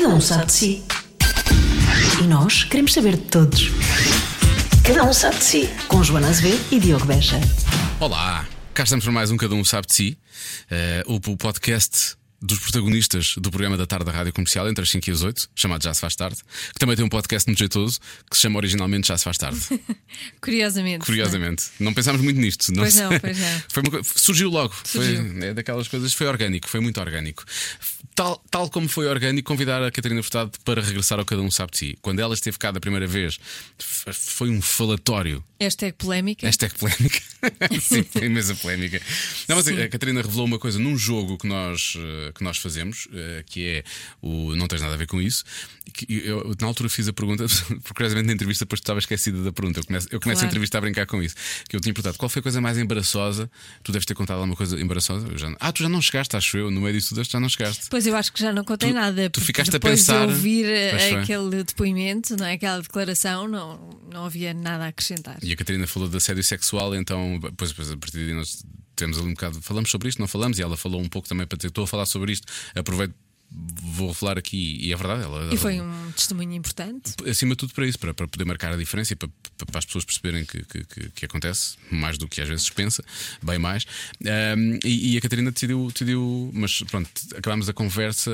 Cada um sabe de si. E nós queremos saber de todos. Cada um sabe de si. Com Joana Azevedo e Diogo Beja. Olá, cá estamos para mais um Cada Um Sabe de Si, eh, o podcast dos protagonistas do programa da tarde da Rádio Comercial entre as 5 e as 8, chamado Já Se Faz Tarde, que também tem um podcast muito jeitoso que se chama originalmente Já Se Faz Tarde. Curiosamente. Curiosamente. Não pensámos muito nisto. Pois se- não, pois não. Foi uma surgiu logo. Surgiu. Foi é daquelas coisas, foi orgânico, foi muito orgânico. Tal, tal como foi orgânico convidar a Catarina Furtado para regressar ao Cada Um Sabe de Si. Quando ela esteve cá da primeira vez, foi um falatório. Hashtag polémica. Hashtag polémica. Sim, foi imensa polémica. Não, mas Sim. a Catarina revelou uma coisa num jogo que nós, eh, que nós fazemos, eh, que é o Não Tens Nada a Ver com Isso. Eu, na altura fiz a pergunta, porque curiosamente na entrevista depois tu estava esquecida da pergunta. Eu começo, eu começo a Claro. entrevista a brincar com isso. Que eu tinha perguntado qual foi a coisa mais embaraçosa. Tu deves ter contado alguma coisa embaraçosa. Já- ah, tu já não chegaste, acho eu. No meio disso tudo, já não chegaste. Pois eu acho que já não contei Tu- nada. tu ficaste a depois pensar- de ouvir eh, Pois aquele depoimento, não é? aquela declaração, não, não havia nada a acrescentar. E a Catarina falou de assédio sexual, então, depois, depois a partir daí nós temos ali um bocado. Falamos sobre isto, não falamos, e ela falou um pouco também para dizer: estou a falar sobre isto, aproveito, vou falar aqui, e é verdade. Ela, E foi um testemunho importante. Acima de tudo para isso, para, para poder marcar a diferença e para, para as pessoas perceberem que, que, que- acontece, mais do que às vezes pensa, bem mais. Ahm, e, e a Catarina decidiu, decidiu, mas pronto, acabámos a conversa,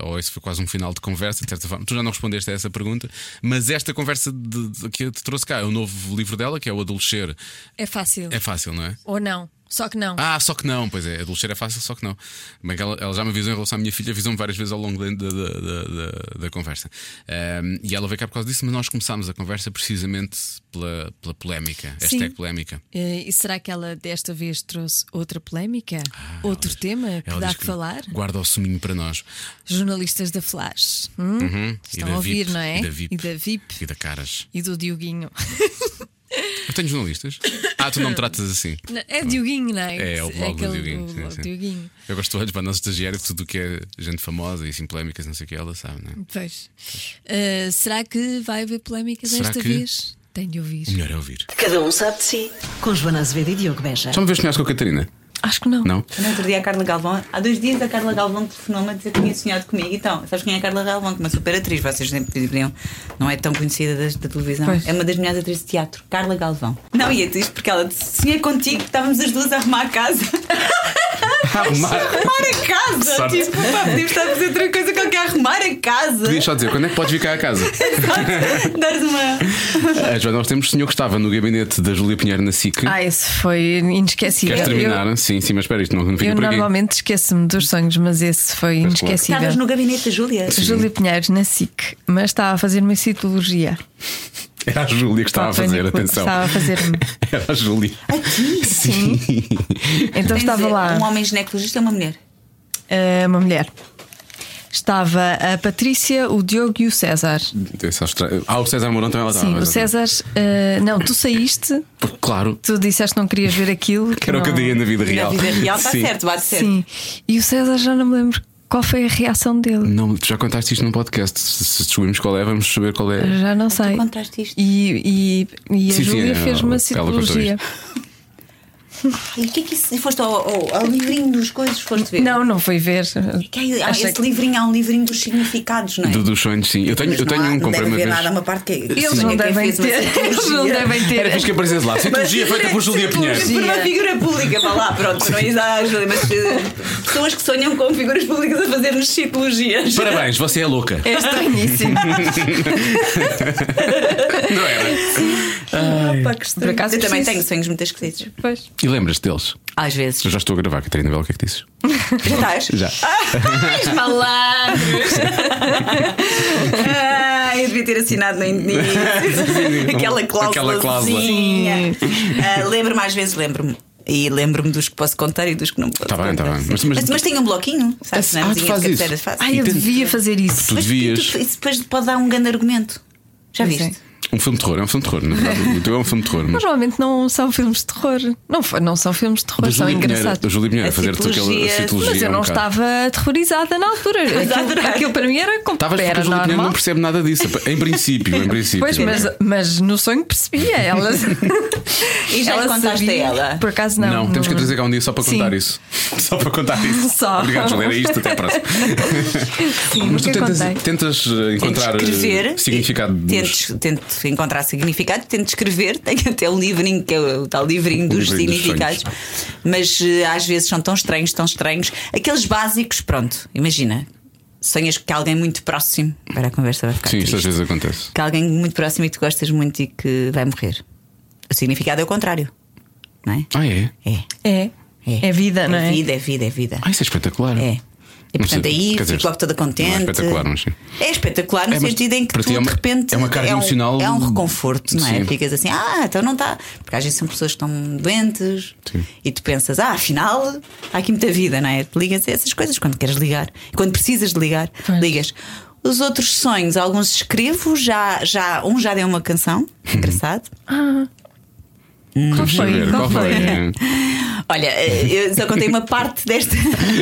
ah, ou esse foi quase um final de conversa, de certa forma. Tu já não respondeste a essa pergunta, mas esta conversa de- de- que eu te trouxe cá é o novo livro dela, que é o Adolescer. É fácil. É fácil, não é? Ou não. Só que não. Ah, só que não, pois é, adolescer é fácil, só que não. Que ela, ela já me avisou em relação à minha filha, avisou-me várias vezes ao longo da, da, da, da- da conversa. Ahm, e ela veio cá por causa disso, mas nós começámos a conversa precisamente pela, pela polémica. Hashtag polémica. Eh, E será que ela desta vez trouxe outra polémica? Outro tema que Ah, Ela dá que falar? Guarda o suminho para nós. Jornalistas da Flash. hum? Uhum. Estão a ouvir, VIP, não é? E da VIP. E da VIP. E da Caras. E do Dioguinho. Eu tenho jornalistas? Ah, tu não me tratas assim. Não, É Dioguinho, não é? É, é o blog do aquele Dioguinho. do sim, blog sim. Dioguinho. Eu gosto de olhos para a nossa estagiária, tudo o que é gente famosa e assim polémicas, não sei o que, ela sabe, não é? Pois. Uh, será que vai haver polémica Será desta que- vez? Tenho de ouvir. O melhor é ouvir. Cada um sabe de si. Com Joana Azevedo e Diogo Beja. Já me vês sonhar com a Catarina? Acho que não. Não? No outro dia a Carla Galvão, há dois dias a Carla Galvão telefonou-me a dizer que tinha sonhado comigo. Então, sabes quem é a Carla Galvão? Que é uma super atriz, vocês sempre deveriam. Não é tão conhecida da, da televisão. Pois. É uma das melhores atrizes de teatro, Carla Galvão. Não, e é isto porque ela disse: sonhei contigo, estávamos as duas a arrumar a casa. Arrumar. arrumar a casa! Sorte. Tipo, pá, podíamos estar a fazer outra coisa qualquer, arrumar a casa. Podias só dizer, quando é que podes vir cá a casa? Dar-se uma. A Joana, nós temos o senhor que estava no gabinete da Júlia Pinheiro na SIC. Ah, esse foi inesquecível. Queres terminar? Eu, Sim, sim, mas espera, isto não, não fica eu por aqui. normalmente esqueço-me dos sonhos, mas esse foi claro. inesquecível. Estavas no gabinete da Júlia. Júlia Pinheiros na SIC, mas estava a fazer uma citologia. Era a Júlia que estava a fazer, atenção. Estava a fazer-me. Era a Júlia. Aqui? Sim. Então Tens estava de- lá Um homem ginecologista ou uma mulher? eh, uma mulher. Estava a Patrícia, o Diogo e o César. É. Ah, o César Mourão também lá estava. Sim, o César. eh, não, tu saíste, Claro, tu disseste que não querias ver aquilo. que era o que eu diria na vida Na real. vida real está Sim. certo, bate certo. Sim. E o César já não me lembro qual foi a reação dele. Não, tu já contaste isto num podcast. Se, se descobrimos qual é, vamos saber qual é. Já não sei. contaste isto? E, e, e a Sim, Júlia é, fez uma ela citologia. E o que é que isso? Foste ao, ao, ao livrinho dos coisas, foste ver? Não, não foi ver. Que há Achei esse que- livrinho há um livrinho dos significados, não é? Do, dos sonhos, sim. Eu tenho, eu tenho não há- um, comprei uma vez. nada, uma parte que Eles Sim, não devem ter. Eles não devem ter. Era que aparecesse lá. Citologia feita por Júlia Pinheiro. Por uma figura pública, vá lá, pronto, não é exato, mas eh, pessoas que sonham com figuras públicas a fazer-nos citologias. Parabéns, você é louca. É estranhíssimo. Não era? Opa, que estranho. Por acaso Eu também tenho sonhos muito esquisitos. Pois. Lembras-te deles? Às vezes. Eu já estou a gravar, Catarina Bela, o que é que dizes? Já estás? Já. Palavras. Ah, eu devia ter assinado no início. Aquela Aquela cláusula. Ah, lembro-me, às vezes lembro-me. E lembro-me dos que posso contar e dos que não posso. Tá bem, tá bem. Mas- mas- mas, tenho um bloquinho, sabes? Ah, na tu fazes isso? faço. Ai, eu tem- devia fazer isso. Tu Mas devias. tu- isso depois pode dar um grande argumento. Já Pois viste? é. Um filme de terror, é um filme de terror. Na verdade, o teu é um filme de terror. Mas Normalmente não são filmes de terror. Não, não são filmes de terror, são Pinheiro, engraçados. Júlia Pinheiro, A fazer-te aquela citologia-. Mas eu um não bocado. estava aterrorizada na altura. Aquilo, aquilo para mim era como Estavas porque a Pinheiro normal. não percebe nada disso. Em princípio, em princípio. Pois, mas, mas no sonho percebia. Ela, E já lhe contaste sabia. a ela? Por acaso não. Não, temos que a trazer cá um dia só para Sim. contar isso. Só para contar isso. Só. Obrigado, Julia. Era isto, até à próxima. Sim, Mas tu tentas, tentas encontrar eh, significado tento encontrar significado, tento escrever, tenho até o livrinho, que é o tal livrinho dos livrinho dos significados, mas eh, às vezes são tão estranhos, tão estranhos. Aqueles básicos, pronto, imagina, sonhas que alguém muito próximo, para a conversa vai ficar Sim, isto às vezes acontece. que alguém muito próximo e que tu gostas muito e que vai morrer. O significado é o contrário, não é? Ah, é? É. É. É vida, não é? É vida, é vida, é vida. Ah, isso é espetacular. É. E portanto sei, aí fico logo toda contente. não é espetacular, mas sim. É espetacular no É, sentido em que tu é uma- de repente é uma carga um, emocional- é um reconforto, não é? Sim. Ficas assim, ah, então não está. Porque às vezes são pessoas que estão doentes Sim. e tu pensas, ah, afinal há aqui muita vida, não é? Tu ligas a essas coisas quando queres ligar. Quando precisas de ligar, Pois. ligas. Os outros sonhos, alguns escrevo, já, já, um já deu uma canção, engraçado. Qual Deixa eu foi? ver, Qual foi? É. Olha, eu só contei uma parte desta.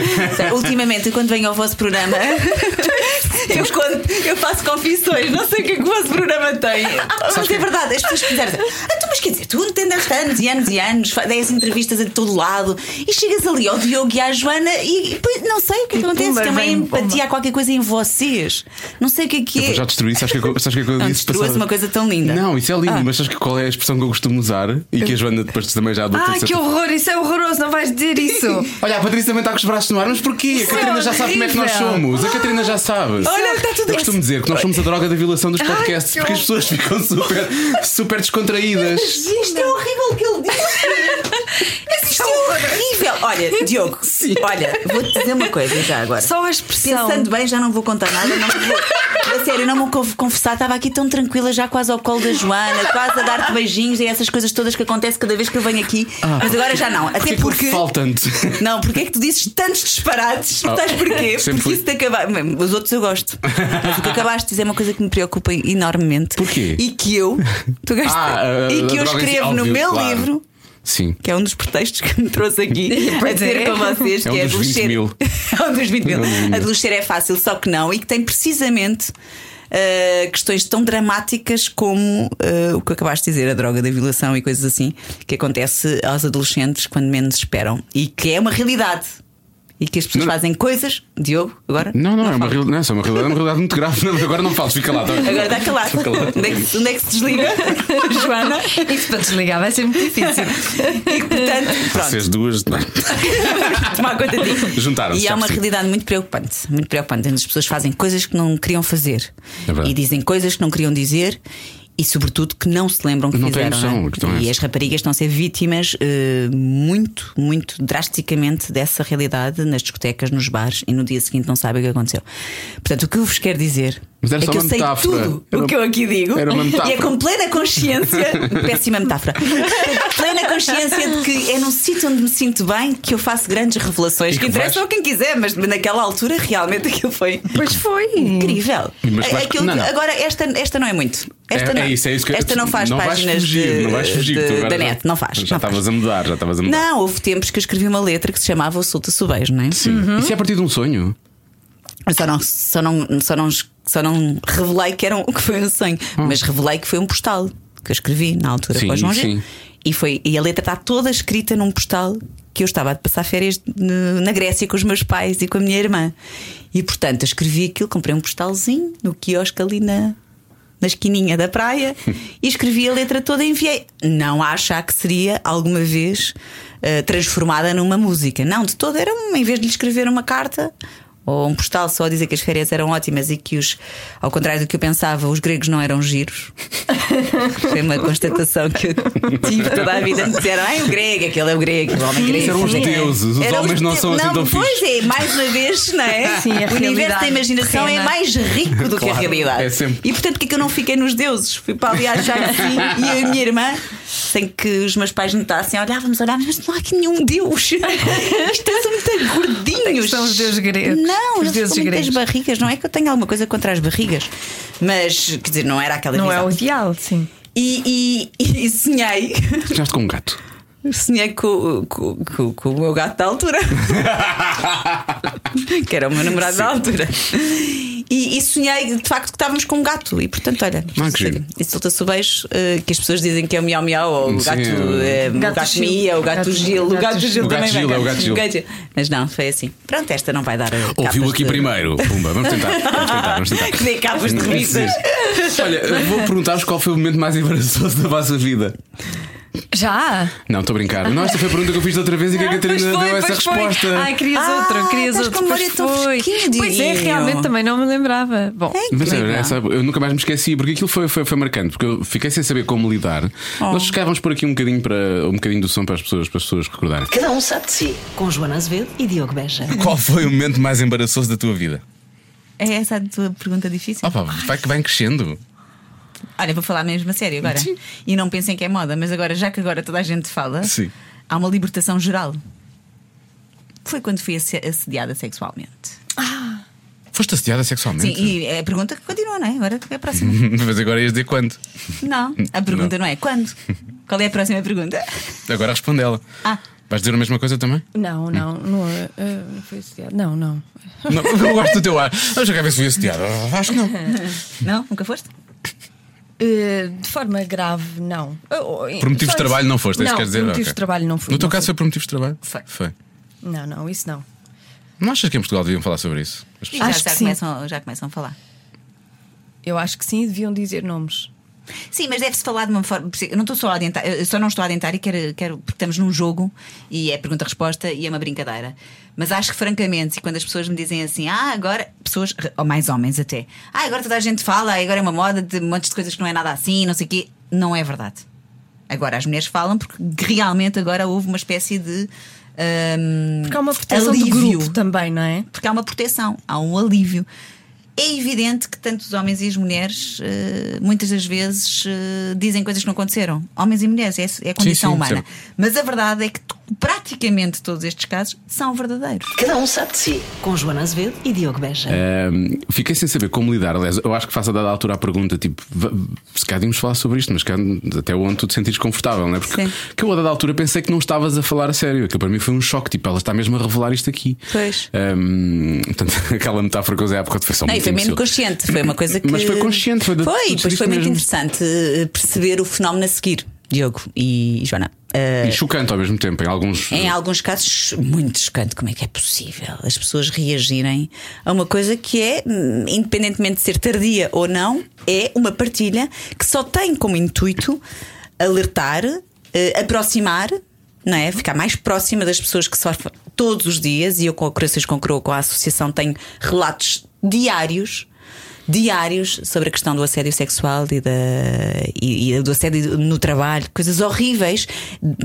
Ultimamente, quando venho ao vosso programa, eu, conto- eu faço confissões, não sei o que é que o vosso programa tem. Mas é verdade, as pessoas quiserem dizer, ah, tu, mas quer dizer, tu entendeste anos e anos e anos, dez entrevistas a todo lado e chegas ali ao Diogo e à Joana e, e pois, não sei o que é que acontece, pumba, tem uma vem, empatia, há qualquer coisa em vocês. Não sei o que é que Eu é. já destruí, sabes o que, é que- sabes que é que eu Não, disse? destrua-se passado? uma coisa tão linda. Não, isso é lindo, Ah. mas sabes que qual é a expressão que eu costumo usar e que a Joana depois também já adotou? Ah, de que horror, isso é horroroso, não vais dizer isso. Olha, a Patrícia também está com os braços no ar, mas porquê? Isso a Catarina é já sabe como é que nós somos. A Catarina já sabe. Olha, está tudo Eu costumo dizer que nós somos a droga da violação dos Ai, podcasts que porque as pessoas ficam super, super descontraídas. Isto é horrível o que ele disse. Isto é horrível. Olha, Diogo, olha, vou-te dizer uma coisa já agora. Só a expressão. Pensando bem, já não vou contar nada. Não vou, a sério, não vou conf- confessar. Estava aqui tão tranquila, já quase ao colo da Joana, quase a dar-te beijinhos e essas coisas todas que acontecem cada vez que eu venho aqui. Mas agora já não. Até porque. tanto? Não, porque é que tu dizes tantos disparates? Ah, Sabes porquê? Porque fui. isso te acaba. Os outros eu gosto. Mas o que acabaste de dizer é uma coisa que me preocupa enormemente. Porquê? E que eu. Tu gastas, Ah, e que eu escrevo no meu claro. livro Sim. que é um dos pretextos que me trouxe aqui a dizer é. com vocês É um que é dos 20 adolescer. mil. é um dos 20 mil. É um dos 20 mil. Adolescer é fácil, só que não, e que tem precisamente. uh, questões tão dramáticas como uh, o que acabaste de dizer, a droga da violação e coisas assim, que acontece aos adolescentes quando menos esperam e que é uma realidade. E que as pessoas Não- fazem coisas, Diogo, agora? Não, não, é uma, falo. real- não, é uma realidade, é uma realidade muito grave. Não, agora não fales, fica lá. tá? Agora está calado. Fica calado. Onde é, que, onde é que se desliga, Joana? Isso para desligar vai ser muito difícil. E portanto, pronto. Vocês duas. não. tomar conta disso. Juntaram-se, E já é uma realidade muito preocupante. Muito preocupante. As pessoas fazem coisas que não queriam fazer É e dizem coisas que não queriam dizer. E sobretudo que não se lembram que Não fizeram. noção, não é? é E essa. as raparigas estão a ser vítimas eh, muito, muito drasticamente dessa realidade nas discotecas, nos bares e no dia seguinte não sabem o que aconteceu. Portanto, o que eu vos quero dizer Mas era é só que eu uma sei metáfora. tudo Era o que eu aqui digo era uma e é metáfora. com plena consciência, péssima metáfora, plena consciência de que é num sítio onde me sinto bem que eu faço grandes revelações E que que interessam vais- a quem quiser, mas naquela altura realmente aquilo foi Pois foi. incrível. Mas vais- Aquilo não, que- não. Agora, esta, esta não é muito. Esta é, não, é isso, é isso que eu- esta não faz não vais páginas fugir, de, não vais fugir, de- da já- net, não faz. Já estavas a mudar, já estavas a mudar. Não, houve tempos que eu escrevi uma letra que se chamava O Solta Subejo, não é? Sim. Isso é a partir de um sonho? Eu só não, só não, só não, só não revelei que, era um, que foi um sonho, mas revelei que foi um postal que eu escrevi na altura Sim, para o João sim. E, foi, e a letra está toda escrita num postal que eu estava a passar férias na Grécia com os meus pais e com a minha irmã. E portanto eu escrevi aquilo, comprei um postalzinho no quiosque ali na, na esquininha da praia e escrevi a letra toda e enviei. Não a achar que seria alguma vez eh, transformada numa música. Não, de todo era uma, em vez de lhe escrever uma carta. Ou um postal só a dizer que as férias eram ótimas e que os, ao contrário do que eu pensava, os gregos não eram giros. Foi uma constatação que eu tive toda a vida. Me disseram, ai, o grego, aquele é o grego, o homem grego. Isso eram os Sim. deuses, os Eram homens não de- são assim tão Pois é, mais uma vez, não é? Sim, o universo da imaginação é mais rico do que a Claro, realidade. é sempre. E portanto, que é que eu não fiquei nos deuses? Fui para ali a já assim e eu e a minha irmã, sem que os meus pais notassem, olhávamos, olhávamos, mas não há aqui nenhum deus. Isto é são muito gordinhos. São os deuses gregos. Não, Não, Os muitas gregos. barrigas. Não é que eu tenha alguma coisa contra as barrigas, mas quer dizer, não era aquela Não é visão. o ideal, sim. E, e, e sonhei. Ficaste com um gato. Sonhei com, com, com- com o meu gato da altura. que era o meu namorado da altura. E, e sonhei de facto que estávamos com um gato. E portanto, olha, Ah, que giro. e solta-se o beijo eh, que as pessoas dizem que é o miau miau, ou o Sim, gato, o- eh, o Gato gato, Gil. Mia, o gato, Gil, o gato Gil também Gil, vai é o gato Gil. Mas não, foi assim. Pronto, esta não vai dar. eh, Ouviu aqui de- primeiro. Pumba, vamos tentar. Vamos tentar, vamos tentar. Que dê capas de revistas. Olha, vou perguntar-vos qual foi o momento mais embaraçoso da vossa vida. Já? Não, estou a brincar. Não, esta foi a pergunta que eu fiz da outra vez e que a Catarina Pois foi, deu essa foi. resposta. Ai, querias Ah, outro, querias com Pois foi. Pois é, realmente também não me lembrava. Bom, Mas é, legal. essa- eu nunca mais me esqueci, porque aquilo foi, foi, foi marcante, porque eu fiquei sem saber como lidar. Oh. Nós ficávamos por aqui um bocadinho, para, um bocadinho do som para as pessoas, para as pessoas recordarem. Cada um sabe de si. Com Joana Azevedo e Diogo Beja. Qual foi o momento mais embaraçoso da tua vida? É essa a tua pergunta difícil? Opa, vai que vai crescendo. Olha, vou falar mesmo a sério agora. Sim. E não pensem que é moda, mas agora, já que agora toda a gente fala, Sim. há uma libertação geral. Foi quando fui asse- assediada sexualmente. Foste assediada sexualmente? Sim, e é a pergunta que continua, não é? Agora é a próxima. Mas agora ias dizer quando? não, a pergunta não. é quando. Qual é a próxima pergunta? Agora responde ela. Ah. Vais dizer a mesma coisa também? não, não, não, eh, eh, não foi assediado. Não, não. Não, eu gosto do teu ar. Já quero ver se fui assediada. Acho que não. Não? Nunca foste? Eh, de forma grave, não. Eh, Por motivos de trabalho não foste, é isso não, que quer dizer? Por motivos Ok. de trabalho não fui. No teu caso foi por motivos de trabalho? Foi. Foi. Não, não, isso não. Não achas que em Portugal deviam falar sobre isso? As pessoas- já, Acho que já, sim. começam, já começam a falar. Eu acho que sim, deviam dizer nomes. Sim, mas deve-se falar de uma forma. Eu não estou só a adiantar, só não estou a adiantar e quero, quero porque estamos num jogo e é pergunta-resposta e é uma brincadeira. Mas acho que, francamente, e quando as pessoas me dizem assim, ah, agora, pessoas, ou mais homens até, ah, agora toda a gente fala, agora é uma moda de montes de coisas que não é nada assim, não sei o quê, não é verdade. Agora as mulheres falam porque realmente agora houve uma espécie de. hum, Porque há uma proteção alívio do grupo também, não é? porque há uma proteção, há um alívio. É evidente que tanto os homens e as mulheres, eh, muitas das vezes, eh, dizem coisas que não aconteceram. Homens e mulheres, é, é a condição sim, humana. sempre. Mas a verdade é que praticamente todos estes casos são verdadeiros. Cada um sabe de si. Com Joana Azevedo e Diogo Beja. Ahm, fiquei sem saber como lidar. Aliás, eu acho que faço a dada altura a pergunta: tipo, se calhar devíamos falar sobre isto, mas até onde tu te sentires confortável, não é? Porque Sim. que eu a dada altura pensei que não estavas a falar a sério. Aquilo para mim foi um choque. Tipo, ela está mesmo a revelar isto aqui. Pois. Ahm, portanto, aquela metáfora que eu usei há pouco foi só Não, e muito foi mesmo consciente, foi uma coisa que. Mas foi consciente, foi de- Foi, pois foi muito mesmo. interessante eh, perceber o fenómeno a seguir, Diogo e Joana. Eh, E chocante ao mesmo tempo, em alguns. Em alguns casos, muito chocante. Como é que é possível as pessoas reagirem a uma coisa que é, independentemente de ser tardia ou não, é uma partilha que só tem como intuito alertar, eh, aproximar. Não é? Ficar mais próxima das pessoas que sofrem todos os dias, e eu com a Corações com Croa, com a associação, tenho relatos diários diários sobre a questão do assédio sexual e, da, e, e do assédio no trabalho, coisas horríveis,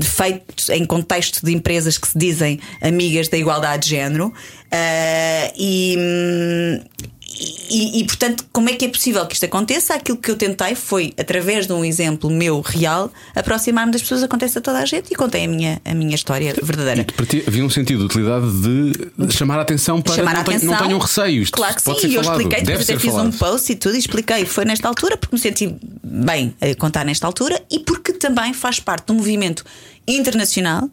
feitos em contexto de empresas que se dizem amigas da igualdade de género. Ah, e, hum, e, e, portanto, como é que é possível que isto aconteça? Aquilo que eu tentei foi, através de um exemplo meu real, aproximar-me das pessoas, acontece a toda a gente e contei a minha, a minha história verdadeira. Para ti havia um sentido de utilidade de chamar a atenção para chamar não, atenção. não tenham receio. Isto Claro que sim, e eu falado. expliquei, depois eu fiz falado. um post e tudo, e expliquei. Foi nesta altura porque me senti bem a contar nesta altura e porque também faz parte de um movimento internacional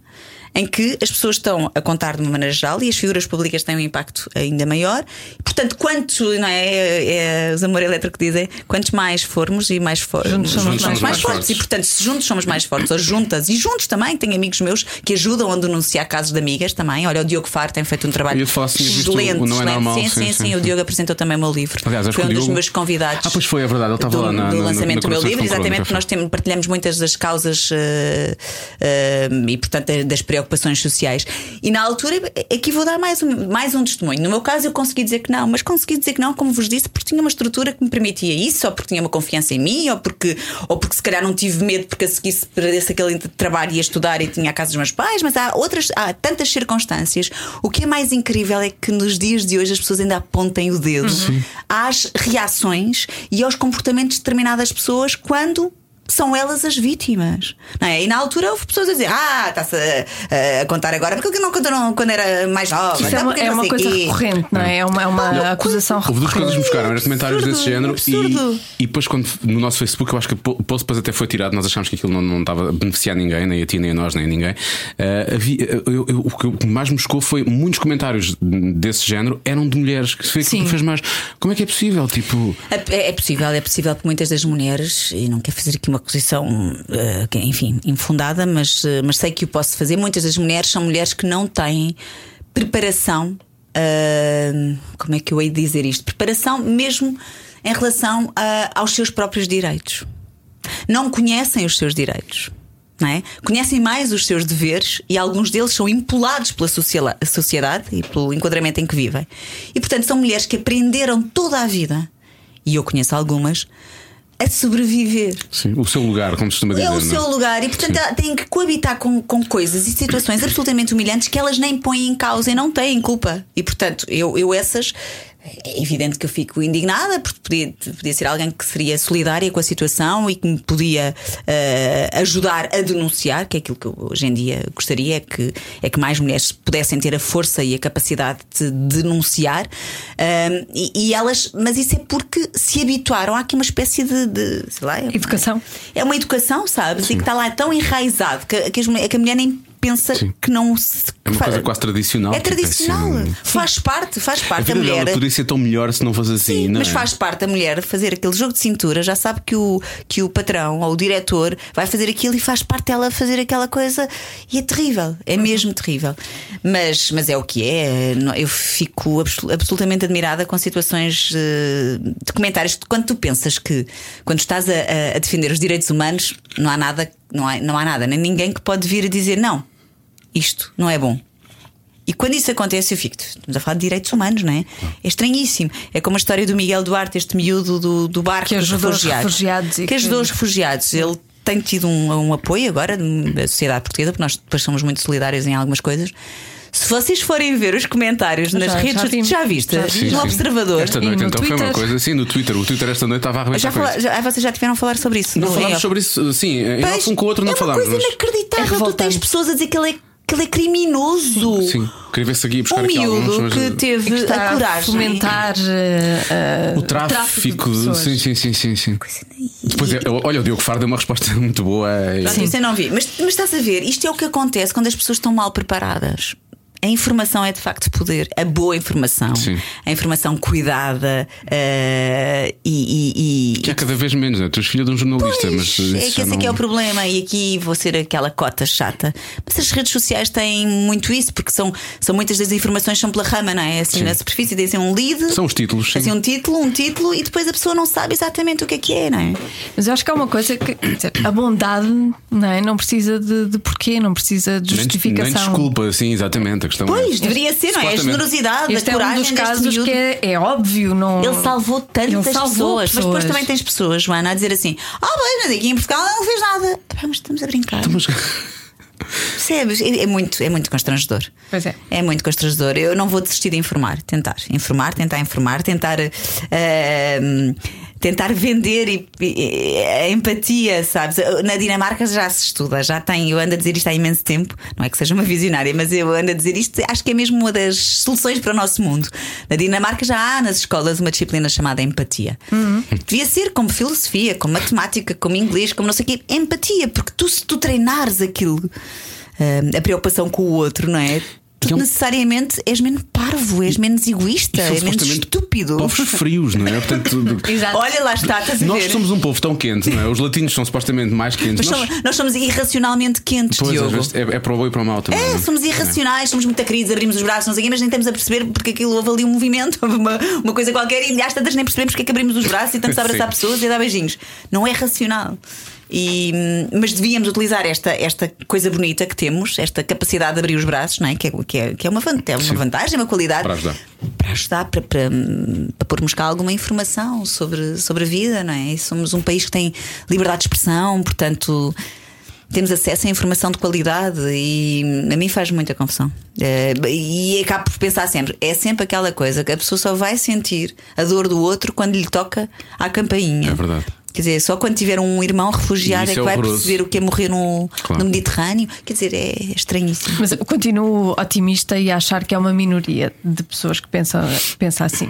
em que as pessoas estão a contar de uma maneira geral e as figuras públicas têm um impacto ainda maior. Portanto, quanto, não é, é, é os amor elétrico dizem, quantos mais formos e mais formos, Juntos somos mais mais, fortes. fortes. E portanto, se juntos somos mais fortes, ou juntas, e juntos também, tenho amigos meus que ajudam a denunciar casos de amigas também. Olha, o Diogo Faro tem feito um trabalho excelente. Não É. Normal, sim, sim, sim, sim, sim. O Diogo apresentou também o meu livro. Aliás, Foi um dos Diogo- meus convidados. Ah, pois foi, é verdade. Ele estava do, lá na- do na- lançamento na do meu livro, exatamente, porque nós temos, partilhamos muitas das causas eh, eh, e, portanto, das preocupações sociais. E na altura, aqui vou dar mais um, mais um testemunho. No meu caso, eu consegui dizer que não, mas consegui dizer que não, como vos disse, porque tinha uma estrutura que me permitia isso, ou porque tinha uma confiança em mim, ou porque, ou porque se calhar não tive medo porque a seguir se perdesse aquele trabalho e ia estudar e tinha a casa dos meus pais, mas há outras, há tantas circunstâncias. O que é mais incrível é que nos dias de hoje as pessoas ainda apontem o dedo às reações e aos comportamentos de determinadas pessoas quando são elas as vítimas. Não é? E na altura houve pessoas a dizer: Ah, está-se a, a contar agora, porque não contou quando era mais nova. Isso é então uma, é não uma coisa quê." recorrente, não é? É uma, é uma acusação Houve duas coisas que me chocaram, eram comentários Absurdo, desse género absurdo. e, e depois quando no nosso Facebook eu acho que o post depois até foi tirado, nós achámos que aquilo não, não estava a beneficiar ninguém, nem a ti, nem a nós, nem a ninguém. Ah, havia, eu- eu- o que mais me chocou foi muitos comentários desse género eram de mulheres que foi aquilo que fez mais. Como é que é possível? Tipo, É, é possível, é possível que muitas das mulheres, e não quero fazer aqui uma acusação, eh, que, enfim, infundada, mas, eh, mas sei que o posso fazer. Muitas das mulheres são mulheres que não têm preparação. ah, como é que eu hei de dizer isto? Preparação mesmo em relação a- aos seus próprios direitos. Não conhecem os seus direitos. É? Conhecem mais os seus deveres e alguns deles são impulados pela sociedade e pelo enquadramento em que vivem. E portanto são mulheres que aprenderam toda a vida, e eu conheço algumas, a sobreviver. sim, o seu lugar, como se costuma dizer. É o não seu lugar e, portanto, têm que coabitar com, com coisas e situações absolutamente humilhantes que elas nem põem em causa e não têm culpa. E, portanto, eu, eu essas. É evidente que eu fico indignada porque podia, podia ser alguém que seria solidária com a situação e que me podia eh, ajudar a denunciar, que é aquilo que eu hoje em dia gostaria, é que, é que mais mulheres pudessem ter a força e a capacidade de denunciar. Ahm, e, e elas, mas isso é porque se habituaram. Há aqui uma espécie de, de sei lá, é uma- Educação. é uma educação, sabes? E que está lá tão enraizado que, que, as mulher- que a mulher nem pensa Sim. que não se. É uma coisa quase tradicional. É tipo, tradicional. assim, Faz parte, faz a parte. A, vida dela mulher. poderia ser tão melhor se não fosse assim, Sim, não mas é? faz parte a mulher fazer aquele jogo de cintura, já sabe que o, que o patrão ou o diretor vai fazer aquilo e faz parte dela fazer aquela coisa e é terrível, é mesmo terrível. Mas, mas é o que é, eu fico absolu- absolutamente admirada com situações eh, de comentários. Quando tu pensas que quando estás a, a- a defender os direitos humanos, não há nada, não há, não há nada, nem ninguém que pode vir a dizer não, isto não é bom. E quando isso acontece, eu fico. Estamos a falar de direitos humanos, não é? É estranhíssimo. É como a história do Miguel Duarte, este miúdo do, do barco Que dos ajudou os refugiados. refugiados e que que- ajudou os refugiados. Ele tem tido um, um apoio agora da sociedade portuguesa, porque nós depois somos muito solidários em algumas coisas. Se vocês forem ver os comentários nas Já- redes já vimos. já viste? Já no sim. Observador. Esta E noite no então foi uma Twitter. coisa assim, no Twitter. O Twitter esta noite estava a arrebentar Já fala, já, ah, vocês já tiveram a falar sobre isso? Não No- falámos sobre isso, sim, em Pois, um com o outro não é uma falámos. coisa mas- inacreditável. É tu tens pessoas a dizer que ele é, que ele é criminoso. Sim, queria ver se aqui buscar Um aqui alguns. miúdo mas- que teve que está a coragem. fomentar eh, eh, O tráfico, de pessoas. sim, sim, sim, sim, sim. Depois, é, olha, o Diogo Faro deu uma resposta muito boa. é- Pronto, isso eu não vi. Mas, mas estás a ver, isto é o que acontece quando as pessoas estão mal preparadas. A informação é de facto poder, a boa informação, Sim. a informação cuidada eh, e, e- e- Que há cada vez menos, né? Tu és filha de um jornalista, Pois, mas. é que esse é não- que é o problema, e aqui vou ser aquela cota chata. Mas as redes sociais têm muito isso, porque são, são muitas das informações são pela rama, não é? Assim, Sim. na superfície dizem um lead, São os títulos, sim. assim, um título, um título, e depois a pessoa não sabe exatamente o que é que é, não é? Mas eu acho que há uma coisa que dizer, a bondade não, é? não precisa de, de porquê, não precisa de Nem, justificação. nem desculpa, sim, exatamente. Questão Pois, é. deveria ser, não é? A generosidade, Este a é um coragem dos casos que é, é óbvio. Não... Ele salvou tantas Ele salvou pessoas. Mas depois pessoas. também tens pessoas, Joana, a dizer assim: Ah, bem, mas aqui em Portugal não fez nada. Mas estamos a brincar. Mas- Percebes? É, é muito, é muito constrangedor. Pois é. É muito constrangedor. Eu não vou desistir de informar. Tentar. Informar, tentar informar, tentar. ehm, tentar vender e, e- a empatia, sabes? Na Dinamarca já se estuda, já tem. Eu ando a dizer isto há imenso tempo, não é que seja uma visionária, mas eu ando a dizer isto, acho que é mesmo uma das soluções para o nosso mundo. Na Dinamarca já há nas escolas uma disciplina chamada empatia. Devia ser como filosofia, como matemática, como inglês, como não sei o quê. Empatia, porque tu, se tu treinares aquilo, eh, a preocupação com o outro, não é? Tu é um- necessariamente és menos parvo, és menos egoísta, E és menos supostamente estúpido. Povos frios, não é? Portanto. Olha lá está, estás a nós ver? somos um povo tão quente, não é? Os latinos são supostamente mais quentes. Mas nós, somos- nós somos irracionalmente quentes, pois, Diogo. vezes é, é para o bom e para o mal também. É, não somos irracionais, somos muito queridos, abrimos os braços, não sei quê, mas nem estamos a perceber porque aquilo houve ali um movimento, houve uma, uma coisa qualquer, e às tantas nem percebemos porque é que abrimos os braços e estamos a abraçar Sim. pessoas e a dar beijinhos. Não é racional. E, mas devíamos utilizar esta, esta coisa bonita que temos, esta capacidade de abrir os braços, não é? Que, é, que, é, que é uma, é uma vantagem, uma qualidade Para ajudar. para ajudar, para, para, para pormos cá alguma informação sobre, sobre a vida, não é? E somos um país que tem liberdade de expressão, portanto. Temos acesso a informação de qualidade e a mim faz muita confusão. Eh, e acabo por pensar sempre: é sempre aquela coisa que a pessoa só vai sentir a dor do outro quando lhe toca à campainha. É verdade. Quer dizer, só quando tiver um irmão refugiado Isso é que é vai horroroso. perceber o que é morrer no, Claro. no Mediterrâneo. Quer dizer, é estranhíssimo. Mas eu continuo otimista e a achar que é uma minoria de pessoas que pensam, pensam assim.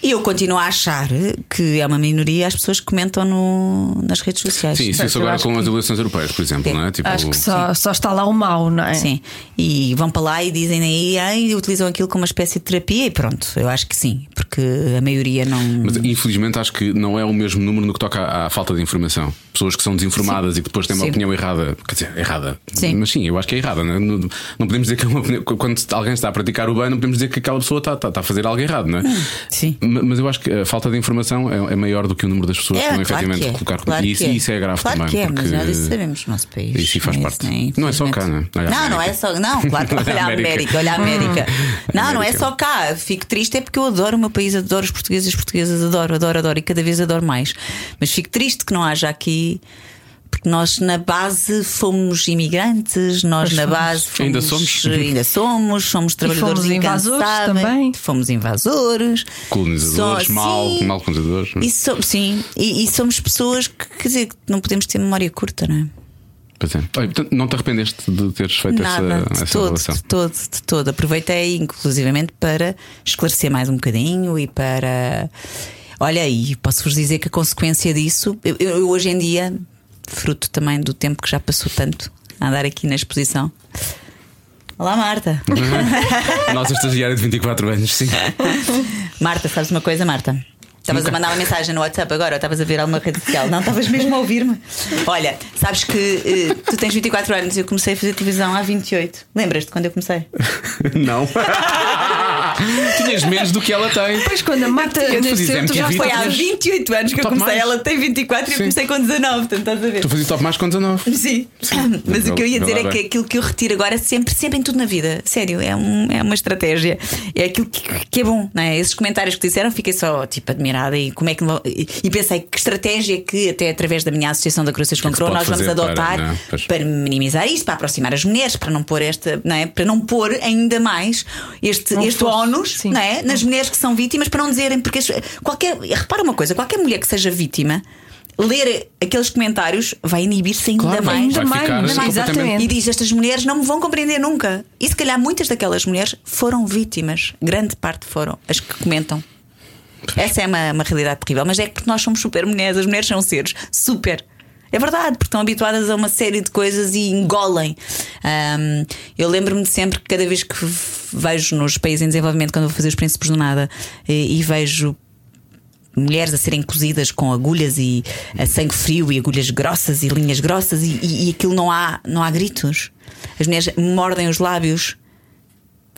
E eu continuo a achar que é uma minoria as pessoas que comentam no, nas redes sociais. Sim, isso, agora com que- as eleições europeias, por exemplo, Sim. não é? Tipo, Acho que só, só está lá o mau, não é? Sim. E vão para lá e dizem aí, ai, utilizam aquilo como uma espécie de terapia e pronto, eu acho que sim, porque a maioria não. Mas infelizmente acho que não é o mesmo número no que toca à, à falta de informação. Pessoas que são desinformadas e que depois têm uma Sim. opinião errada. Quer dizer, errada. Sim. Mas sim, eu acho que é errada. Não, é? não, não podemos dizer que é uma opinião- quando alguém está a praticar o bem, não podemos dizer que aquela pessoa está, está- está a fazer algo errado, não é? Sim. Ma- Mas eu acho que a falta de informação é, é maior do que o número das pessoas que vão claro efetivamente que é, colocar claro e isso, que é. isso é grave claro também. que é, porque mas nós isso sabemos no nosso país. Isso faz Não é parte. isso, Não é só cá, não é? Olha Não, não é América. só. Não, claro, a olha a América. América, olha a América. Não, não é América. só cá. Fico triste é porque eu adoro o meu país, adoro os portugueses as portuguesas, adoro, adoro, adoro e cada vez adoro mais. Mas fico triste que não haja aqui. Porque nós na base fomos imigrantes, nós na base fomos, Ainda somos. ainda somos, somos trabalhadores fomos invasores também. fomos invasores, Colonizadores, Só- mal, sim. mal colonizadores. E so- sim, e, e somos pessoas que quer dizer, que não podemos ter memória curta, não é? Pois é. Olha, portanto, não te arrependeste de teres feito Nada, essa, de essa todo, relação? de todo, de todo. Aproveitei inclusivamente para esclarecer mais um bocadinho e para. Olha, e posso-vos dizer que a consequência disso, eu, eu hoje em dia, fruto também do tempo que já passou tanto a andar aqui na exposição. Olá, Marta. A nossa estagiária de 24 anos, sim. Marta, sabes uma coisa, Marta? Estavas a mandar uma mensagem no WhatsApp agora ou estavas a ver alguma rede social? Não, estavas mesmo a ouvir-me. Olha, sabes que eh, tu tens 24 anos e eu comecei a fazer televisão há 28. Lembras-te quando eu comecei? Não. Tinhas menos do que ela tem. Depois, quando a Marta Eu nasceu, tu já. Foi há estavas. 28 anos que eu comecei, mais. ela tem 24 e eu Sim. comecei com 19, portanto estás a ver? Tu fazias top mais com 19. Sim, mas o que eu ia dizer é que aquilo que eu retiro agora é sempre, sempre em tudo na vida, sério, é, um- é uma estratégia, é aquilo que, que é bom, não é? Esses comentários que disseram, fiquei só tipo admirada e como é que e, e pensei que estratégia que até através da minha associação da com se Crow pode nós vamos fazer para, adotar não é? Pois. para minimizar isto, para aproximar as mulheres, para não pôr esta, não é? Para não pôr ainda mais este, este fosso, ónus, é? Nas mulheres que são vítimas, para não dizerem, porque qualquer, repara uma coisa, qualquer mulher que seja vítima. Ler aqueles comentários vai inibir-se ainda Claro, mais. Ainda vai ficar mais, exatamente. E diz: Estas mulheres não me vão compreender nunca. E se calhar muitas daquelas mulheres foram vítimas. Grande parte foram as que comentam. Essa é uma, uma realidade terrível. Mas é porque nós somos super mulheres. As mulheres são seres super. É verdade, porque estão habituadas a uma série de coisas e engolem. Ahm, eu lembro-me sempre que cada vez que vejo nos países em desenvolvimento, quando vou fazer os príncipes do nada, e, e vejo mulheres a serem cozidas com agulhas e a sangue frio e agulhas grossas e linhas grossas e, e, e aquilo não há, não há gritos. As mulheres mordem os lábios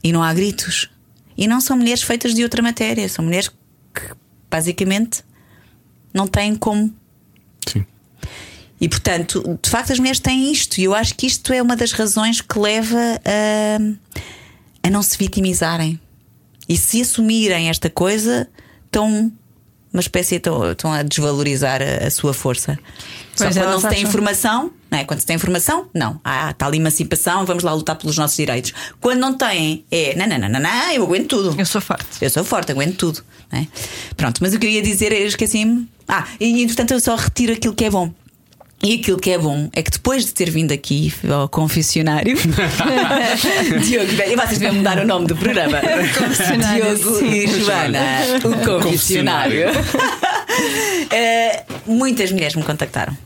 e não há gritos. E não são mulheres feitas de outra matéria, são mulheres que basicamente não têm como. Sim. E portanto, de facto, as mulheres têm isto, e eu acho que isto é uma das razões que leva a, a não se vitimizarem. E se assumirem esta coisa, estão uma espécie, estão, estão a desvalorizar a, a sua força. Só Pois quando não se tem acham- informação, não é? Quando se tem informação, não. Ah, está ali emancipação, vamos lá lutar pelos nossos direitos. Quando não têm, é não, não, não, não, não eu aguento tudo. Eu sou forte. Eu sou forte, aguento tudo. é? Pronto, mas o que eu ia dizer, eu esqueci-me. Ah, e entretanto eu só retiro aquilo que é bom. E aquilo que é bom é que depois de ter vindo aqui ao confessionário, Diogo, e vocês devem mudar o nome do programa. Diogo sim. e Joana, o confessionário. Eh, muitas mulheres me contactaram.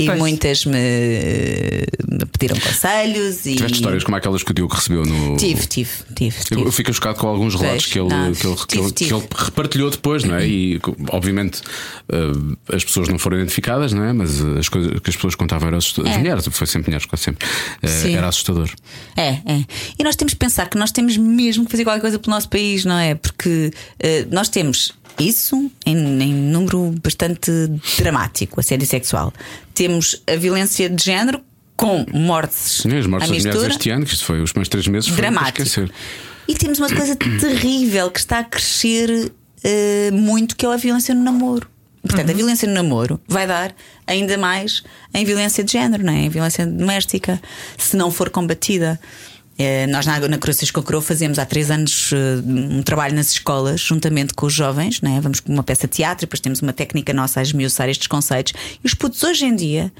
E Pois. muitas me, me pediram conselhos e. Tiveste histórias como aquelas que o Diogo recebeu no. Tive, tive, tive. Eu, tive. eu fico chocado com alguns relatos que ele, não, que, ele, que, tive, ele, que tive. ele repartilhou depois, não é? E obviamente eh, as pessoas não foram identificadas, não é? Mas eh, as coisas que as pessoas contavam eram assustadoras. É. As mulheres, foi sempre mulheres, quase sempre. Eh, Sim. era assustador. É, é. E nós temos que pensar que nós temos mesmo que fazer qualquer coisa pelo nosso país, não é? Porque eh, nós temos isso em, em número bastante dramático, assédio sexual. Temos a violência de género com mortes Sim, as mortes das mulheres este ano, que isto foi os primeiros três meses, dramático. esquecer. E temos uma coisa terrível que está a crescer eh, muito, que é a violência no namoro. Portanto, a violência no namoro vai dar ainda mais em violência de género, não é? em violência doméstica, se não for combatida. Eh, nós na, na Coroças com Coroa fazemos há três anos eh, um trabalho nas escolas, juntamente com os jovens, né? vamos com uma peça de teatro, depois temos uma técnica nossa a esmiuçar estes conceitos. E os putos hoje em dia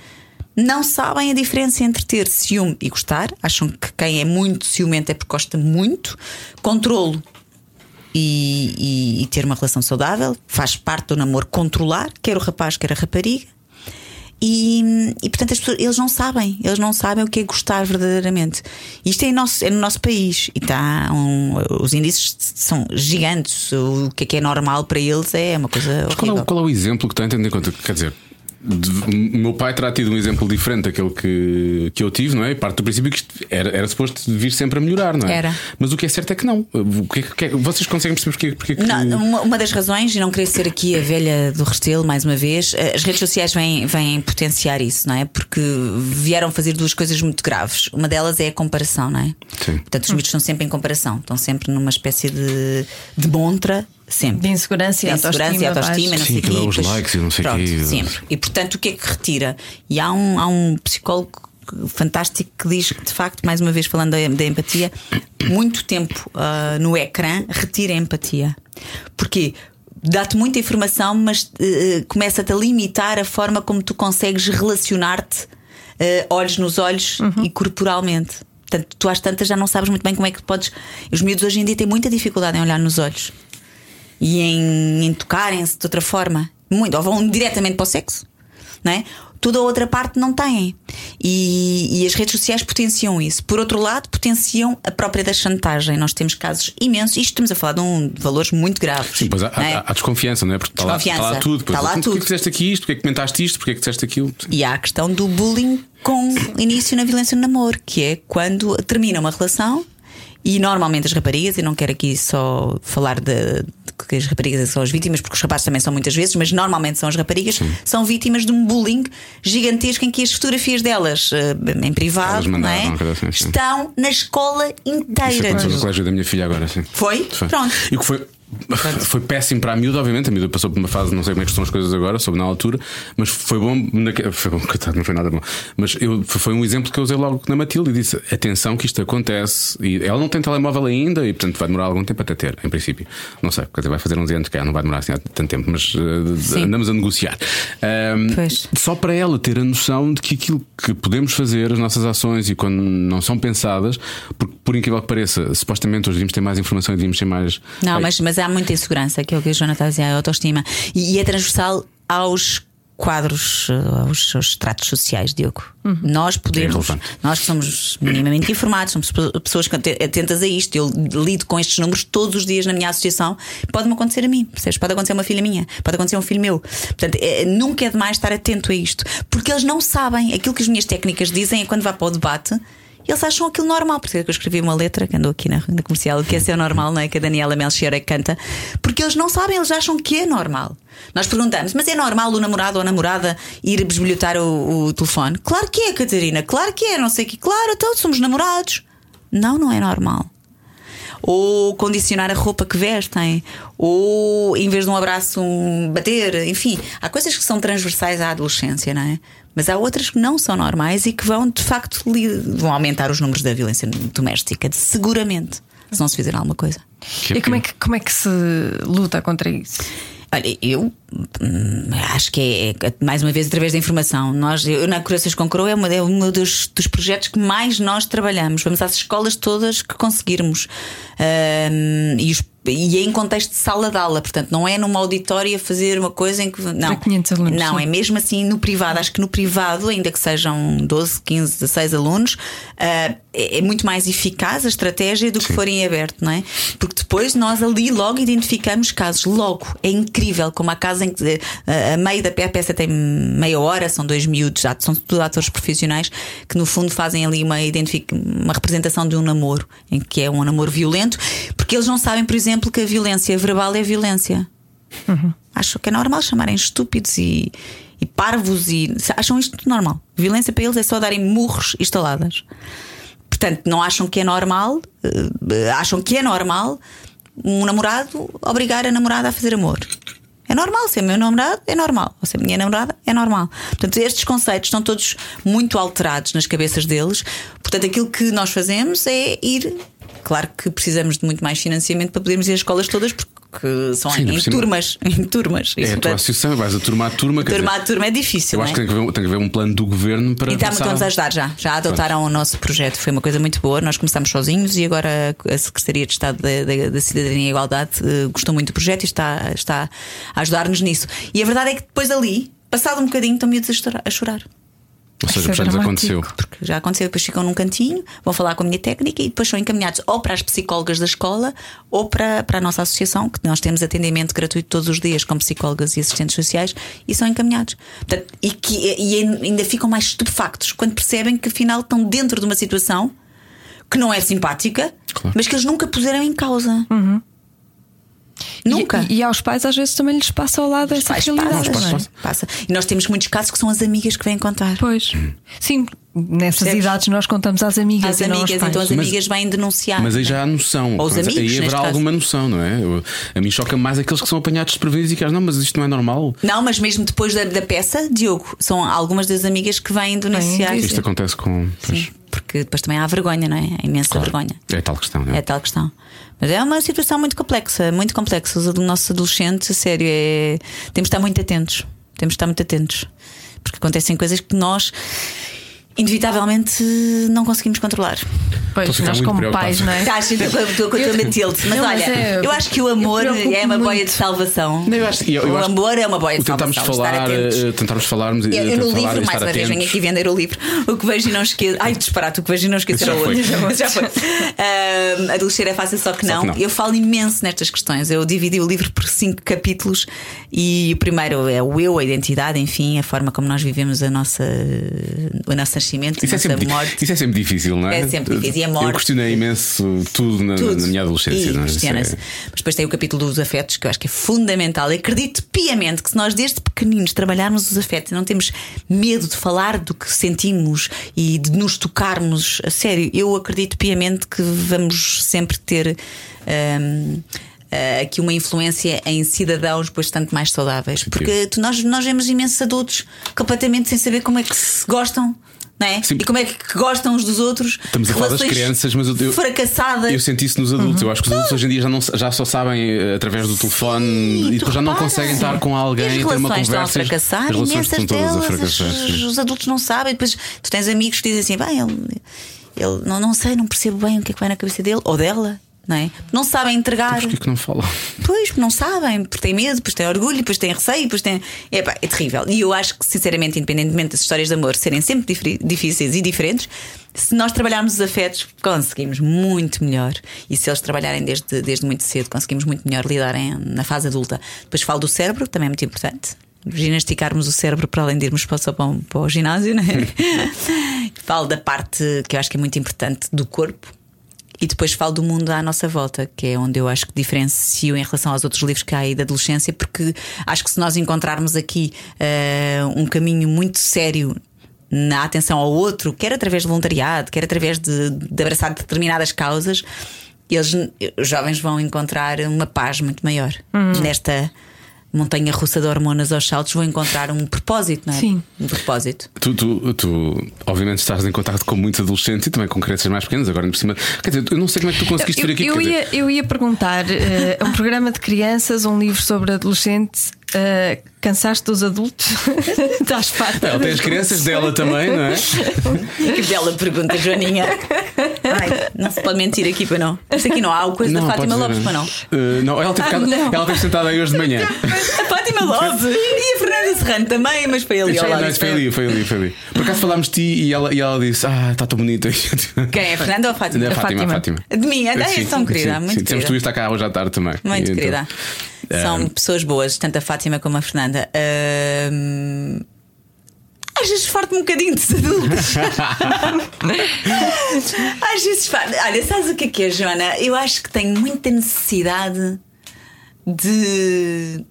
não sabem a diferença entre ter ciúme e gostar, acham que quem é muito ciumento é porque gosta muito, controlo e, e, e, ter uma relação saudável, faz parte do namoro controlar, quer o rapaz, quer a rapariga. E, e portanto pessoas, eles não sabem, eles não sabem o que é gostar verdadeiramente. Isto é, nosso, é no nosso país e tá, um, os índices são gigantes. O que é que é normal para eles é uma coisa. Qual é, qual é, o exemplo que tendo em conta? Quer dizer, o meu pai terá tido um exemplo diferente daquele que, que eu tive, não é? Parte do princípio que isto era, era suposto vir sempre a melhorar, não é? Era. Mas o que é certo é que não. O que, é que, é vocês conseguem perceber porque, porque que... não, uma, uma, das razões, e não queria ser aqui a velha do Restelo mais uma vez, eh, as redes sociais vêm, vêm potenciar isso, não é? Porque vieram fazer duas coisas muito graves. Uma delas é a comparação, não é? Sim. Portanto, os mitos estão sempre em comparação, estão sempre numa espécie de, de montra Sempre. De insegurança e autoestima. Insegurança e autoestima, não sei Sim, os likes e não sei o quê. Sempre. E portanto, o que é que retira? E há um, há um psicólogo fantástico que diz que, de facto, mais uma vez falando da, da empatia, muito tempo uh, no ecrã retira a empatia. Porquê? Dá-te muita informação, mas uh, começa-te a limitar a forma como tu consegues relacionar-te uh, olhos nos olhos uhum. e corporalmente. Portanto, tu às tantas já não sabes muito bem como é que podes. Os miúdos hoje em dia têm muita dificuldade em olhar nos olhos e em, em tocarem-se de outra forma. Muito, ou vão diretamente para o sexo, não é? Toda a outra parte não têm. E, e, as redes sociais potenciam isso. Por outro lado, potenciam a própria da chantagem. Nós temos casos imensos, isto estamos a falar de, um, de valores muito graves. Sim, pois há, é? há, há, desconfiança, não é? Porque está lá, está lá, tudo. Está lá tudo. Porquê que fizeste aqui isto? Porquê que comentaste isto? Porquê que disseste aquilo? E há a questão do bullying com início na violência no namoro, que é quando termina uma relação e normalmente as raparigas, e não quero aqui só falar de, que as raparigas são as vítimas, porque os rapazes também são muitas vezes, mas normalmente são as raparigas, Sim. são vítimas de um bullying gigantesco em que as fotografias delas, eh, em privado, não é? assim, estão na escola inteira. Isso aconteceu no colégio da minha filha agora, sim. Foi? foi. Pronto. E que foi foi péssimo para a miúda, obviamente. A miúda passou por uma fase, não sei como é que estão as coisas agora, soube na altura, mas foi bom. Foi bom, coitado, não foi nada bom. Mas eu, foi um exemplo que eu usei logo na Matilde e disse: atenção, que isto acontece. E ela não tem telemóvel ainda e, portanto, vai demorar algum tempo até ter, em princípio. Não sei, quer dizer, vai fazer uns anos que não vai demorar assim há tanto tempo, mas uh, andamos a negociar. Um, só para ela ter a noção de que aquilo que podemos fazer, as nossas ações e quando não são pensadas, porque por incrível que pareça, supostamente hoje devíamos ter mais informação e devíamos ter mais. Não, mas, mas há muita insegurança, que é o que a Joana está a dizer, a autoestima. E, e é transversal aos quadros, eh, aos, aos tratos sociais, Diogo. Uhum. Nós podemos, é nós que somos minimamente informados, somos pessoas atentas a isto. Eu lido com estes números todos os dias na minha associação. Pode-me acontecer a mim, percebes? Pode acontecer a uma filha minha, pode acontecer a um filho meu. Portanto, é, nunca é demais estar atento a isto, porque eles não sabem. Aquilo que as minhas técnicas dizem é quando vá para o debate eles acham aquilo normal. Por isso é eu escrevi uma letra que andou aqui na, na comercial, que esse é o normal, não é? Que a Daniela Melchior é que canta, porque eles não sabem, eles acham que é normal. Nós perguntamos, mas é normal o namorado ou a namorada ir bisbilhotar o, o telefone? Claro que é, Catarina, claro que é, não sei o que, claro, então somos namorados. Não, não é normal ou condicionar a roupa que vestem, ou em vez de um abraço, um bater, enfim, há coisas que são transversais à adolescência, não é? Mas há outras que não são normais e que vão, de facto, vão aumentar os números da violência doméstica, seguramente, se não se fizer alguma coisa. E como é que, como é que se luta contra isso? Olha, eu acho que é, é, mais uma vez através da informação. Nós, eu na Corações com Coroa é, uma, é um dos, dos projetos que mais nós trabalhamos. Vamos às escolas todas que conseguirmos. Um, e os e é em contexto de sala de aula, portanto, não é numa auditória fazer uma coisa em que. Não, 500 alunos, não é mesmo assim no privado. Acho que no privado, ainda que sejam 12, 15, 16 alunos, uh, é, muito mais eficaz a estratégia do que for em aberto, não é? Porque depois nós ali logo identificamos casos, logo. É incrível como a casa em que uh, a meio da peça tem meia hora, são dois miúdos, já são tudo atores profissionais que no fundo fazem ali uma, uma representação de um namoro, em que é um namoro violento, porque eles não sabem, por exemplo, que a violência verbal é violência. Uhum. Acho que é normal chamarem estúpidos e, e parvos e acham isto normal. Violência para eles é só darem murros instaladas. Portanto, não acham que é normal, uh, acham que é normal um namorado obrigar a namorada a fazer amor. É normal, ser meu namorado é normal, ou ser minha namorada é normal. Portanto, estes conceitos estão todos muito alterados nas cabeças deles, Portanto, aquilo que nós fazemos é ir. Claro que precisamos de muito mais financiamento para podermos ir às escolas todas, porque são Sim, em turmas. Em turmas. É a tua associação, vais a turma a turma. turma dizer, a turma é difícil. Eu acho não que é? tem que, haver, tem que haver um plano do governo para. Então passar- estamos a ajudar já. Já adotaram o nosso projeto. Foi uma coisa muito boa. Nós começámos sozinhos e agora a Secretaria de Estado da, da- da Cidadania e Igualdade eh, gostou muito do projeto e está, está a ajudar-nos nisso. E a verdade é que depois ali, passado um bocadinho, estão miúdos a chorar- a chorar. Ou seja, Isso é já lhes aconteceu. Porque já aconteceu, depois ficam num cantinho, vão falar com a minha técnica e depois são encaminhados ou para as psicólogas da escola ou para, para a nossa associação, que nós temos atendimento gratuito todos os dias com psicólogas e assistentes sociais e são encaminhados. Portanto, e, que, e ainda ficam mais estupefactos quando percebem que afinal estão dentro de uma situação que não é simpática, Claro. mas que eles nunca puseram em causa. Nunca. E, e aos pais às vezes também lhes passa ao lado essa realidade. passa, é? passa. E nós temos muitos casos que são as amigas que vêm contar. Pois. Sim, nessas Percebes? idades nós contamos às amigas e aos amigas, pais. então as Mas- amigas vêm denunciar. Mas aí já há noção. Ou os Mas amigos, aí haverá caso. alguma noção, não é? Eu- a mim choca mais aqueles que são apanhados desprevenidos e que acham, não, mas isto não é normal. Não, mas mesmo depois da, da peça, Diogo, são algumas das amigas que vêm denunciar. Isto acontece com. pois, Sim, porque depois também há vergonha, não é? A imensa claro. vergonha. É tal questão, não é? É tal questão. Mas é uma situação muito complexa, muito complexa. Os ado- nossos adolescentes, a sério, é... temos de estar muito atentos. Temos de estar muito atentos. Porque acontecem coisas que nós, inevitavelmente, não conseguimos controlar. Pois, a ficar nós como pais, não é? Estás estou com a tua Eu- Matilde. Mas olha, é- eu acho que o amor é uma boia de salvação. O amor é uma boia de salvação. falar, eh, tentarmos falarmos Eu, eu no livro, e mais uma vez, venho aqui vender o livro. O que vejo e não esqueço. Ai, disparate, o que vejo e não esqueço Já era foi. outro. Já foi. Ahm, adolescer é fácil, só que, não. Eu falo imenso nestas questões. Eu dividi o livro por cinco capítulos e o primeiro é o eu, a identidade, enfim, a forma como nós vivemos a nossa, o nosso nascimento, Isso é, morte. isso é sempre difícil, não é? É sempre difícil. E a morte? Eu questionei imenso tudo na, Tudo. na minha adolescência. E não é? Questiona-se. é- Mas depois tem o capítulo dos afetos, que eu acho que é fundamental. Eu acredito piamente que se nós desde pequeninos trabalharmos os afetos e não temos medo de falar do que sentimos e de nos tocarmos, a sério, eu acredito piamente que vamos sempre ter. hum, eh, aqui uma influência em cidadãos bastante mais saudáveis. Porque tu- nós, nós vemos imensos adultos completamente sem saber como é que se gostam. É? E como é que gostam uns dos outros? Estamos a falar das crianças, mas eu- eu- fracassadas. Eu senti isso nos adultos. Eu acho que os adultos hoje em dia já, não, já só sabem eh, através do telefone Sim, e depois já não conseguem estar com alguém E ter uma conversa. Estão a fracassar, as relações estão todas a fracassar. os, os adultos não sabem. Depois tu tens amigos que dizem assim: bem, ele, ele não, não sei, não percebo bem o que é que vai na cabeça dele ou dela. Não, é? não sabem entregar. Porquê que não falam? Pois, porque não sabem, porque têm medo, depois têm orgulho, depois têm receio, depois têm. É, pá, é terrível. E eu acho que, sinceramente, independentemente das histórias de amor serem sempre difíceis e diferentes, se nós trabalharmos os afetos, conseguimos muito melhor. E se eles trabalharem desde, desde muito cedo, conseguimos muito melhor lidar em- na fase adulta. Depois falo do cérebro, que também é muito importante. Ginasticarmos o cérebro para além de irmos para, só para, o- para o ginásio, né? falo da parte que eu acho que é muito importante do corpo. E depois falo do mundo à nossa volta, que é onde eu acho que diferencio em relação aos outros livros que há aí da adolescência, porque acho que se nós encontrarmos aqui eh, um caminho muito sério na atenção ao outro, quer através de voluntariado, quer através de, de abraçar determinadas causas, eles, os jovens vão encontrar uma paz muito maior nesta montanha russa de hormonas aos saltos. Vão encontrar um propósito, não é? Sim. Um propósito. Tu, tu, tu, obviamente, estás em contato com muitos adolescentes e também com crianças mais pequenas, agora por cima. Quer dizer, eu não sei como é que tu conseguiste Eu, vir aqui. eu quer dizer, ia, eu ia perguntar: eh, um programa de crianças, um livro sobre adolescentes, eh, cansaste dos adultos? Estás farta? Ela tem as crianças dela também, não é? Que bela pergunta, Joaninha. Ai, não se pode mentir aqui para não. Isto aqui não há o coisa da pode Fátima. Lopes para não. Eh, não, ela teve, Ah, não. ela teve sentada aí hoje de manhã. A Fátima Lopes e a Fernanda Serrano também, mas foi ali ao lado. não, foi ali, foi ali, foi ali. Por acaso falámos de ti e ela, e ela disse: Ah, está tão bonita. Quem é? A Fernanda ou a Fátima? A Fátima, a Fátima. De mim, é tão querida, sim, muito sim. Temos querida. tu está cá hoje à tarde também. Muito E então, querida. São Ahm. pessoas boas, tanto a Fátima como a Fernanda. Ahm, Às vezes farto um bocadinho dos adultos. Às vezes farto. Olha, sabes o que é que é, Joana? Eu acho que tenho muita necessidade de,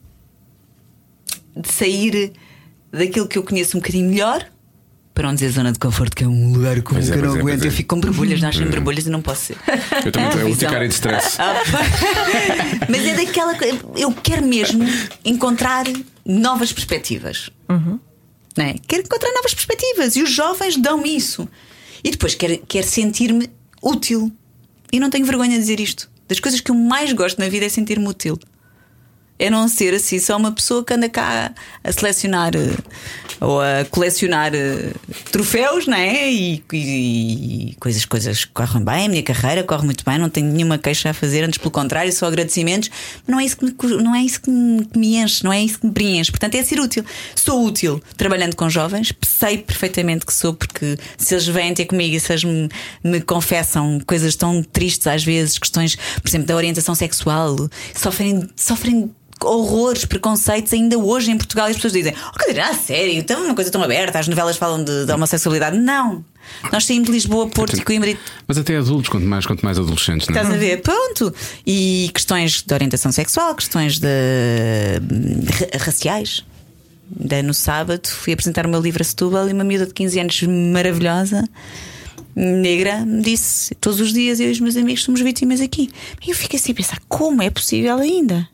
de sair daquilo que eu conheço um bocadinho melhor. Para não dizer zona de conforto, que é um lugar comum Pois é, que eu não é, aguento. é. Eu fico com borbulhas, nascem borbulhas e não posso ser. Eu também tenho Visão. urticária de stress. Ah. Mas é daquela coisa. Eu quero mesmo encontrar novas perspectivas. Não é? Quero encontrar novas perspectivas e os jovens dão isso. E depois quero, quero sentir-me útil. E não tenho vergonha de dizer isto. Das coisas que eu mais gosto na vida é sentir-me útil. É não ser assim só uma pessoa que anda cá a selecionar eh, ou a colecionar eh, troféus, não é? E, e- e coisas, coisas correm bem, a minha carreira corre muito bem, não tenho nenhuma queixa a fazer, antes pelo contrário, só agradecimentos. Mas não é isso que me, não é isso que me, que me enche, não é isso que me preenche. Portanto, é ser útil. Sou útil trabalhando com jovens, sei perfeitamente que sou, porque se eles vêm ter comigo e se eles me, me confessam coisas tão tristes às vezes, questões, por exemplo, da orientação sexual, sofrem, sofrem horrores, preconceitos ainda hoje em Portugal e as pessoas dizem: Oh, Catarina, a sério, então uma coisa tão aberta, as novelas falam de, de homossexualidade. Não! Nós saímos de Lisboa, Porto e Coimbra Mas até adultos, quanto mais, quanto mais adolescentes, não é? Estás a ver? Pronto. E questões de orientação sexual, questões de ra- raciais. Ainda no sábado fui apresentar o meu livro a Setúbal e uma miúda de 15 anos maravilhosa, negra, me disse: Todos os dias eu e os meus amigos somos vítimas aqui. E eu fiquei assim a pensar: como é possível ainda?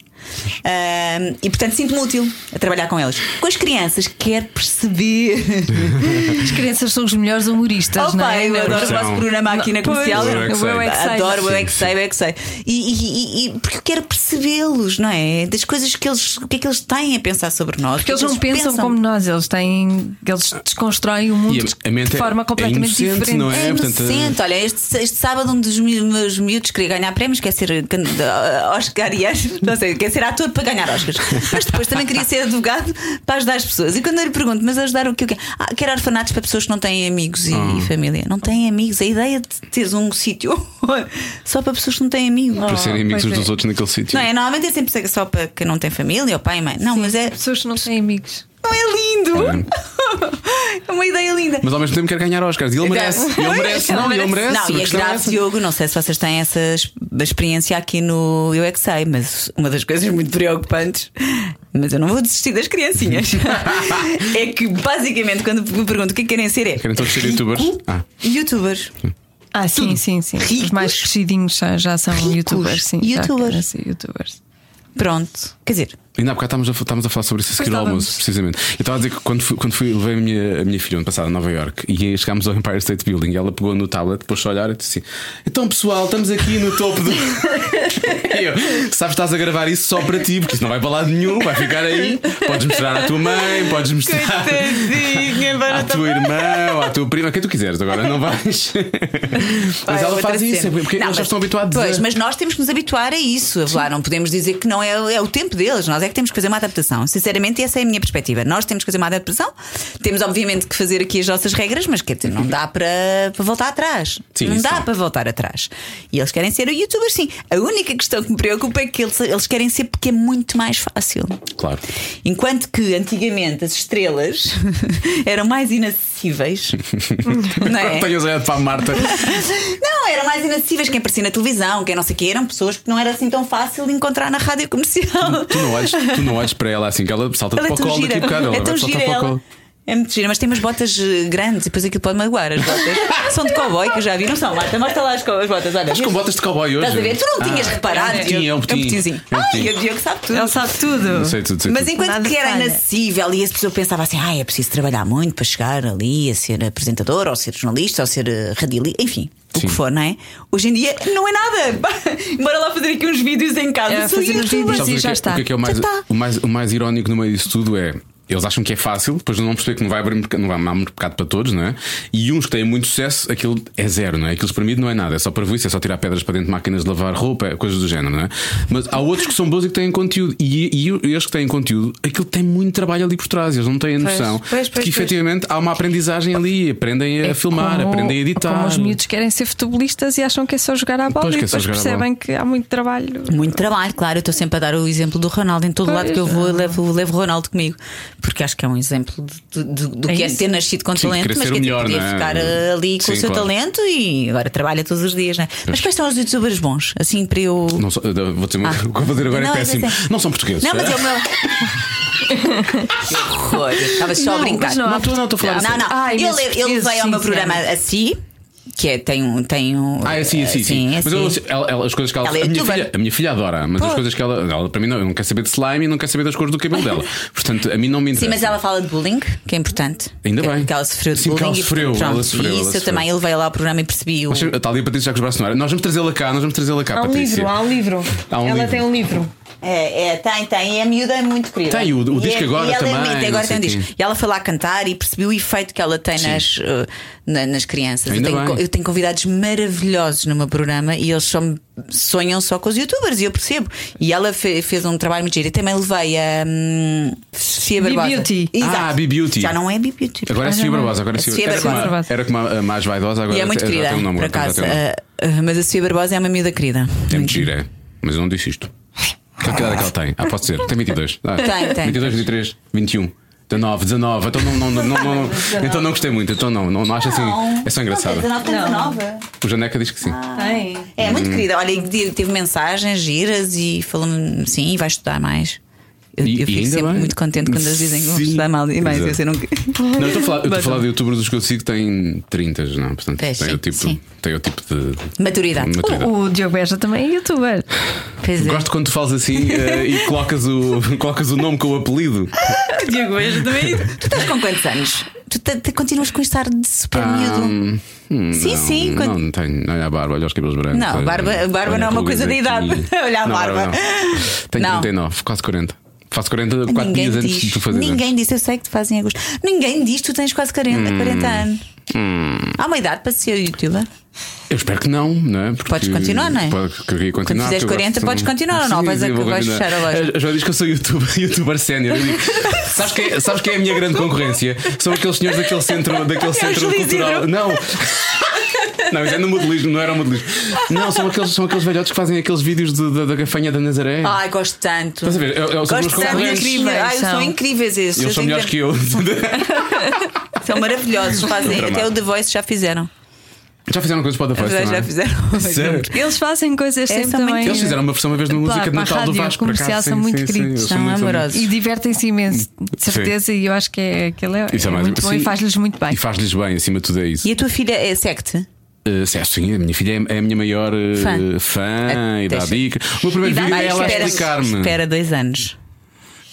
Ahm, e portanto sinto-me útil a trabalhar com eles. Com as crianças, quero perceber. As crianças são os melhores humoristas, Oh, não é? eu adoro o vosso programa aqui na comercial. Eu é que sei. é. Adoro, eu é que sei, eu é que sei. E, e- e- porque eu quero percebê-los, não é? Das coisas que eles, o que é que eles têm a pensar sobre nós. Porque que eles é não que pensam, como nós, eles têm. Eles desconstroem o mundo a- a de é- forma é completamente inocente, diferente. não é? É portanto. Olha, este, este sábado um dos meus miúdos queria ganhar prémios, quer ser uh, Oscariano, não sei, quer ser ator para ganhar Oscars. Mas depois também queria ser advogado para ajudar as pessoas. E quando eu lhe pergunto, mas ajudar o que eu quero? Ah, quero orfanatos para pessoas que não têm amigos e Ah. família. Não têm amigos. A ideia de teres um sítio só para pessoas que não têm amigos. Para serem amigos uns é. dos outros naquele sítio. Não é? Normalmente é sempre só para quem não tem família, ou pai e mãe. Não, mas é. Pessoas que não têm amigos. Não é lindo! É uma ideia linda. Mas ao mesmo tempo quer ganhar Oscars. E ele merece. E ele merece. Não, ele merece. Não, A e é é grave, essa. Diogo, não sei se vocês têm essa es- experiência aqui no Eu é que sei, mas uma das coisas muito preocupantes, mas eu não vou desistir das criancinhas, é que basicamente quando me pergunto o que é que querem ser é. Querem todos ser youtubers? Ah. Youtubers. Ah, sim, sim, sim. Ricos. Os mais crescidinhos já, já são Ricos. youtubers, sim. Youtubers. youtubers. Pronto. Quer dizer, Ainda há bocado estávamos a, estávamos a falar sobre isso a seguir ao almoço, precisamente. Eu estava a dizer que quando fui, quando fui levei a minha, a minha filha ano passado a Nova York e chegámos ao Empire State Building e ela pegou no tablet, pôs-se a olhar e disse assim: Então pessoal, estamos aqui no topo do. Eu, sabes, estás a gravar isso só para ti, porque isso não vai para lado nenhum, vai ficar aí. Podes mostrar à tua mãe, podes mostrar à não tua irmã ou à tua prima, quem tu quiseres, agora não vais. Mas ela faz isso, porque Não, eles já estão habituados Pois, a. mas nós temos que nos habituar a isso. Lá não podemos dizer que não é, é o tempo deles, nós é que temos que fazer uma adaptação. Sinceramente, essa é a minha perspectiva. Nós temos que fazer uma adaptação. Temos, obviamente, que fazer aqui as nossas regras, mas quer dizer, não dá para, para voltar atrás. Sim, não isso dá sim. para voltar atrás. E eles querem ser youtubers, sim. A única questão que me preocupa é que eles, eles querem ser porque é muito mais fácil. Claro. Enquanto que antigamente as estrelas eram mais inacessíveis, não é? Tenhas olhado para a Marta. Não, eram mais inacessíveis. Quem aparecia na televisão, quem não sei o que, eram pessoas que não era assim tão fácil de encontrar na rádio comercial. Tu não olhes, tu não olhes para ela assim, que ela salta Ela para é o colo daqui a bocado. Ela É vai tão saltar gira ela. É muito gira, mas tem umas botas eh, grandes e depois aquilo pode magoar. As botas são de cowboy que eu já vi. Não são, Marta? Mostra lá as, as botas. Olha, Estás com botas de cowboy hoje? Estás a ver? Tu não tinhas Ah, reparado. É um botinho, é um botinho. botinhozinho. É um Ai, o Diogo sabe tudo. Ele sabe tudo. Sei tudo, sei Mas enquanto Nada que era inacessível e as pessoas pensavam assim, ah, é preciso trabalhar muito para chegar ali a ser apresentador, ou ser jornalista, ou ser eh, radialista, enfim, o Sim. que for, não é? Hoje em dia não é nada. Bora lá fazer aqui uns vídeos em casa. É, fazer uns vídeos. E o já que, é- está. O que é, que é o, mais, Já está. o, mais, o mais irónico no meio disso tudo é. Eles acham que é fácil, depois não vão perceber que não vai abrir mercado, não vai há mercado para todos, não é? E uns que têm muito sucesso, aquilo é zero, não é? Aquilo para mim não é nada, é só para isso, é só tirar pedras para dentro de máquinas de lavar roupa, é coisas do género, não é? Mas há outros que são bons e que têm conteúdo. E, e eles que têm conteúdo, aquilo tem muito trabalho ali por trás, eles não têm a Pois, noção pois, de pois, que efetivamente há uma aprendizagem ali, aprendem a É filmar, como- aprendem a editar. Como os miúdos querem ser futebolistas e acham que é só jogar à bola Pois, e que é depois à percebem que há muito trabalho. Muito trabalho, claro. Eu estou sempre a dar o exemplo do Ronaldo. Em todo Pois, lado que eu vou, eu levo, levo o Ronaldo comigo. Porque acho que é um exemplo de- de- do É que é ter nascido com Sim, talento, mas que melhor, podia é? ficar eh, ali com Sim, o seu claro. talento e agora trabalha todos os dias, né? Mas quais são os youtubers bons? Assim para eu. Não sou- vou dizer, o que vou fazer agora Não, é péssimo. assim- Não são portugueses. Não, mas é o meu. que horror! Estava só a Não, brincar. mas não Não, estou- a falar Não, não. Ah, eu, eu levei ao meu programa sim. Que é, tem um. Tem um Ah, é sim, é sim, sim. é Mas eu- assim. ela- as coisas que ela. Ela é a, minha filha, a minha filha adora, mas as Pô. coisas que ela, ela. Para mim, não, não quer saber de slime e não quer saber das cores do cabelo dela. Portanto, a mim não me Sim, interessa. mas ela fala de bullying, que é importante. Ainda que, bem. Que ela sofreu de Sim, que bullying. ela e, sofreu, pronto, ela sofreu, e ela isso eu sofreu. também ele veio lá ao programa e percebi o. Mas Está ali a Patrícia já com os braços no ar. Nós vamos trazê-la cá, nós vamos trazê-la cá, Há um Patrícia. livro, há um livro. Há um Ela livro. tem um livro. É, é, tem, tem. E a miúda é muito querida. Tem, o- o E disco é- agora e ela também, É, agora tem um disco. E ela foi lá cantar e percebi o efeito que ela tem nas, uh, na- nas crianças. Eu, tenho, eu tenho convidados maravilhosos no meu programa e eles só sonham só com os youtubers e eu percebo. E ela fe- fez um trabalho muito giro. E também levei a hum, Sofia Barbosa. B-Beauty. Exato. Ah, B-Beauty. Já não é B-Beauty. Agora é Sofia Barbosa. Agora é A Sofia Sofia era, como a, Barbosa. era como a, a mais vaidosa, agora E é muito já querida, tem um nome, por acaso. um. Ah, ah, mas a Sofia Barbosa é uma miúda querida. É muito gira, é. Mas eu não disse isto. Que idade é que ela tem? Ah, pode ser. Tem 22. Ah, Tem, tem. 22, 23, 21. 19, 19. Então não, não, não, não, não, então não gostei muito. Então não, não, não acho assim. É só engraçado. Não, tem 19. O Janeca diz que sim. Tem. É Hum. muito querida. Olha, e tive teve mensagens giras e falou-me sim, vai estudar mais. Eu, E- eu e fico sempre bem. muito contente quando eles dizem que vão estudar mal e mais. Exato. Eu sei, não... Eu estou a falar, eu estou a falar de youtubers dos que eu sigo têm 30, não? Portanto, Pois, tem, sim, o tipo, sim. tem o tipo de. Maturidade. de maturidade. O, o Diogo Beja também é youtuber. Pois é. Gosto quando tu falas assim eh, e colocas o, colocas o nome com o apelido. Diogo Beja também. Tu estás com quantos anos? Tu te- te- continuas com este ar de super Ah, miúdo. hum, Sim, não, sim, Não, quando- não tenho. Olha a barba, olha os cabelos brancos. Não, olha- barba- barba olha não é uma coisa de idade. Olha a Não, barba. não. Tenho Não. 39, quase 40. Faço 40 4 Ninguém dias antes diz. de tu fazer. Ninguém disse, eu sei que te fazem agosto. Ninguém diz, tu tens quase 40, Hum. 40 anos. Há uma idade para ser youtuber. Eu espero que não, não é? Porque Podes continuar, não é? Pode, queria continuar. fizeres porque eu 40, gosto- podes continuar ou não? Vais sim, vou vais fechar a loja. A Joana diz que eu sou youtuber, youtuber sénior. Eu Sabes quem, é- sabes quem é a minha grande concorrência? São aqueles senhores daquele centro, daquele centro Júlio cultural. Não! Não, isso é no modelismo, não era o modelismo. Não, são aqueles, são aqueles velhotes que fazem aqueles vídeos de- da- da gafanha da Nazaré. Ai, gosto tanto. Estás a ver? Eu- eu- são meus Gosto tanto. concorrentes. incríveis, Ai, são. são incríveis esses. Eles são Eu melhores que eu. São maravilhosos. Fazem, até o The Voice já fizeram. Já fizeram coisas para o The Voice Já, já fizeram. Sério? Eles fazem coisas É, sempre muito- também. Eles fizeram uma versão uma vez Para- música de Natal do Vasco. comercial são muito queridos, são amorosos. E divertem-se imenso, de certeza, e eu acho que é, que ele é, é mais- muito bom sim. e faz-lhes muito bem. E faz-lhes bem, acima de tudo é isso. E a tua filha é secte? Uh, sim, sim, a minha filha é é a minha maior uh, Fã. fã, e dá deixa- dica. O meu primeiro vídeo é ela explicar-me. espera dois anos.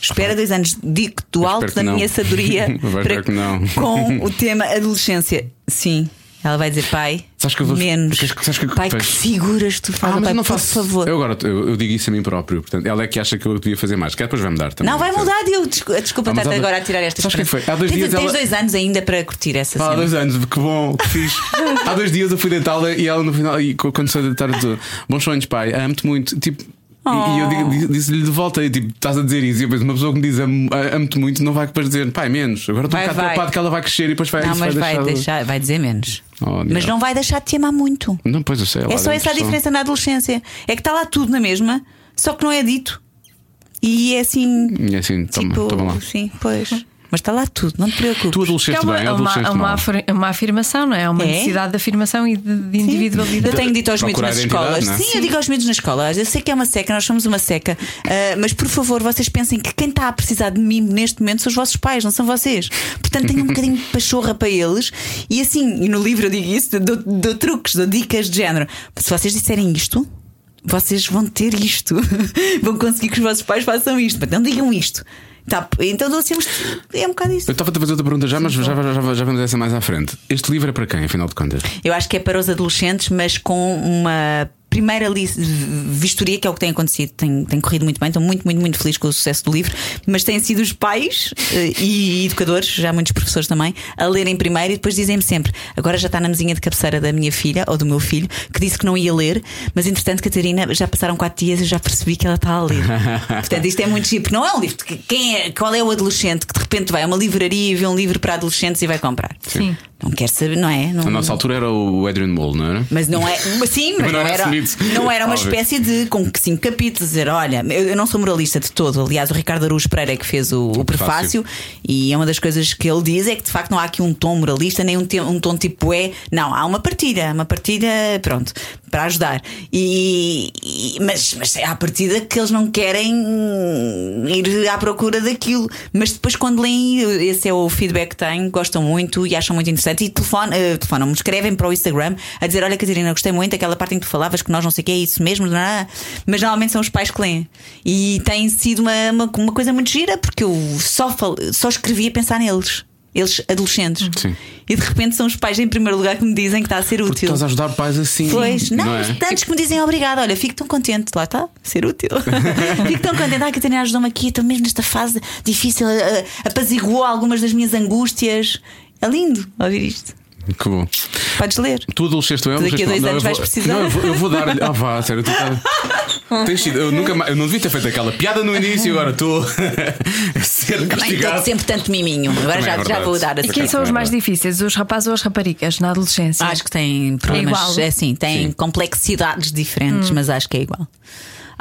Espera dois anos. Digo do alto da minha sabedoria Vai esperar que não. com o tema adolescência. Sim. Ela vai dizer, pai, Sabes que eu vou- menos. sabes que- pai, que figuras tu Ah, fazes, mas pai, não por faço. favor. Eu agora eu, eu digo isso a mim próprio. Portanto, ela é que acha que eu devia fazer mais. Que depois vai mudar também. Não, vai mudar. Eu, desculpa, desculpa Ah, estar dois- agora a tirar estas Sabes que esperanças. foi? Há dois tens, dias tens ela- dois anos ainda para curtir essa Há cena. dois anos, que bom, que fixe. Há dois dias eu fui deitá-la e ela no final, e quando deitar, eu disse, bons sonhos, pai, amo-te muito. Tipo, e- e, eu Oh. disse-lhe de volta, e tipo, estás a dizer isso. E eu penso, uma pessoa que me diz amo- amo-te muito não vai depois dizer, pai, menos. Agora estou um Vai, bocado vai. preocupado que ela vai crescer e depois vai Não, mas vai deixar- deixar, vai dizer menos. Oh, mas não vai deixar de te amar muito. Não, pois eu sei. É só essa a diferença na adolescência. É que está lá tudo na mesma, só que não é dito. E é assim. E assim, toma, tipo, toma lá. sim, pois. Mas está lá tudo, não te preocupes. Tu É adolesceste uma, bem, é uma, é uma, é uma afirmação, não é? É uma É? necessidade de afirmação e de, de Sim. individualidade. Eu tenho dito aos miúdos nas escolas. é? Sim, eu digo aos miúdos nas escolas. Eu sei que é uma seca, nós somos uma seca. ah, mas por favor, vocês pensem que quem está a precisar de mim neste momento são os vossos pais, não são vocês. Portanto, tenham um bocadinho de pachorra para eles. E assim, e no livro eu digo isso, dou, dou truques, dou dicas de género. Se vocês disserem isto. Vocês vão ter isto, vão conseguir que os vossos pais façam isto, mas não digam isto. Tá, então dou assim, é um bocado isso. Eu estava a fazer outra pergunta já, mas já, já, já, já vamos essa mais à frente. Este livro é para quem, afinal de contas? Eu acho que é para os adolescentes, mas com uma primeira vistoria, que é o que tem acontecido. Tem, tem corrido muito bem, estou muito, muito, muito feliz com o sucesso do livro. Mas têm sido os pais eh, e educadores, já muitos professores também, a lerem primeiro e depois dizem-me sempre: agora já está na mesinha de cabeceira da minha filha ou do meu filho, que disse que não ia ler, mas entretanto, Catarina, já passaram quatro dias e eu já percebi que ela está a ler. Portanto, isto é muito chique, porque não é um livro. de Quem é, qual é o adolescente que de repente vai a uma livraria e vê um livro para adolescentes e vai comprar? Sim. Não quer saber, não é? Não, Na nossa altura era o Adrian Mole, não era? mas não é. Sim, mas Mas não não, era não era uma espécie de. com cinco capítulos. Dizer, olha, eu, eu não sou moralista de todo. Aliás, o Ricardo Araújo Pereira é que fez o, o prefácio. E é uma das coisas que ele diz é que de facto não há aqui um tom moralista, nem um, um tom tipo é. Não, há uma partilha. Uma partilha, pronto, para ajudar. E, e- mas, mas é à partida que eles não querem ir à procura daquilo. Mas depois, quando leem, esse é o feedback que tenho, gostam muito e acham muito interessante. E telefonam, uh, telefonam-me, escrevem para o Instagram a dizer: Olha, Catarina, gostei muito daquela parte em que tu falavas que nós não sei o que é isso mesmo, mas normalmente são os pais que leem. E tem sido uma, uma, uma coisa muito gira, porque eu só, fal, só escrevi a pensar neles. Eles adolescentes. Sim. E de repente são os pais em primeiro lugar que me dizem que está a ser Porque útil. estás a ajudar pais assim. Pois, não, não é? tantos que me dizem obrigado. Olha, fico tão contente, lá está, ser útil. fico tão contente. Ah, a Catarina ajudou-me aqui, estou mesmo nesta fase difícil, a- apaziguou algumas das minhas angústias. É lindo ouvir isto. Que bom. Podes ler. Tu adolescente também? Tu daqui a dois Não, anos eu vais vou- precisar. Não, eu vou, eu vou dar-lhe. Ah, vá, sério. Tu tá... Tens sido- eu, nunca mais- eu não devia ter feito aquela piada no início e agora estou a ser castigado. sempre tanto miminho. Agora já, é já vou dar a E quem são os mais difíceis? Os rapazes ou as raparigas na adolescência? Acho que tem problemas. igual. É assim, tem Sim. complexidades diferentes, mas acho que é igual.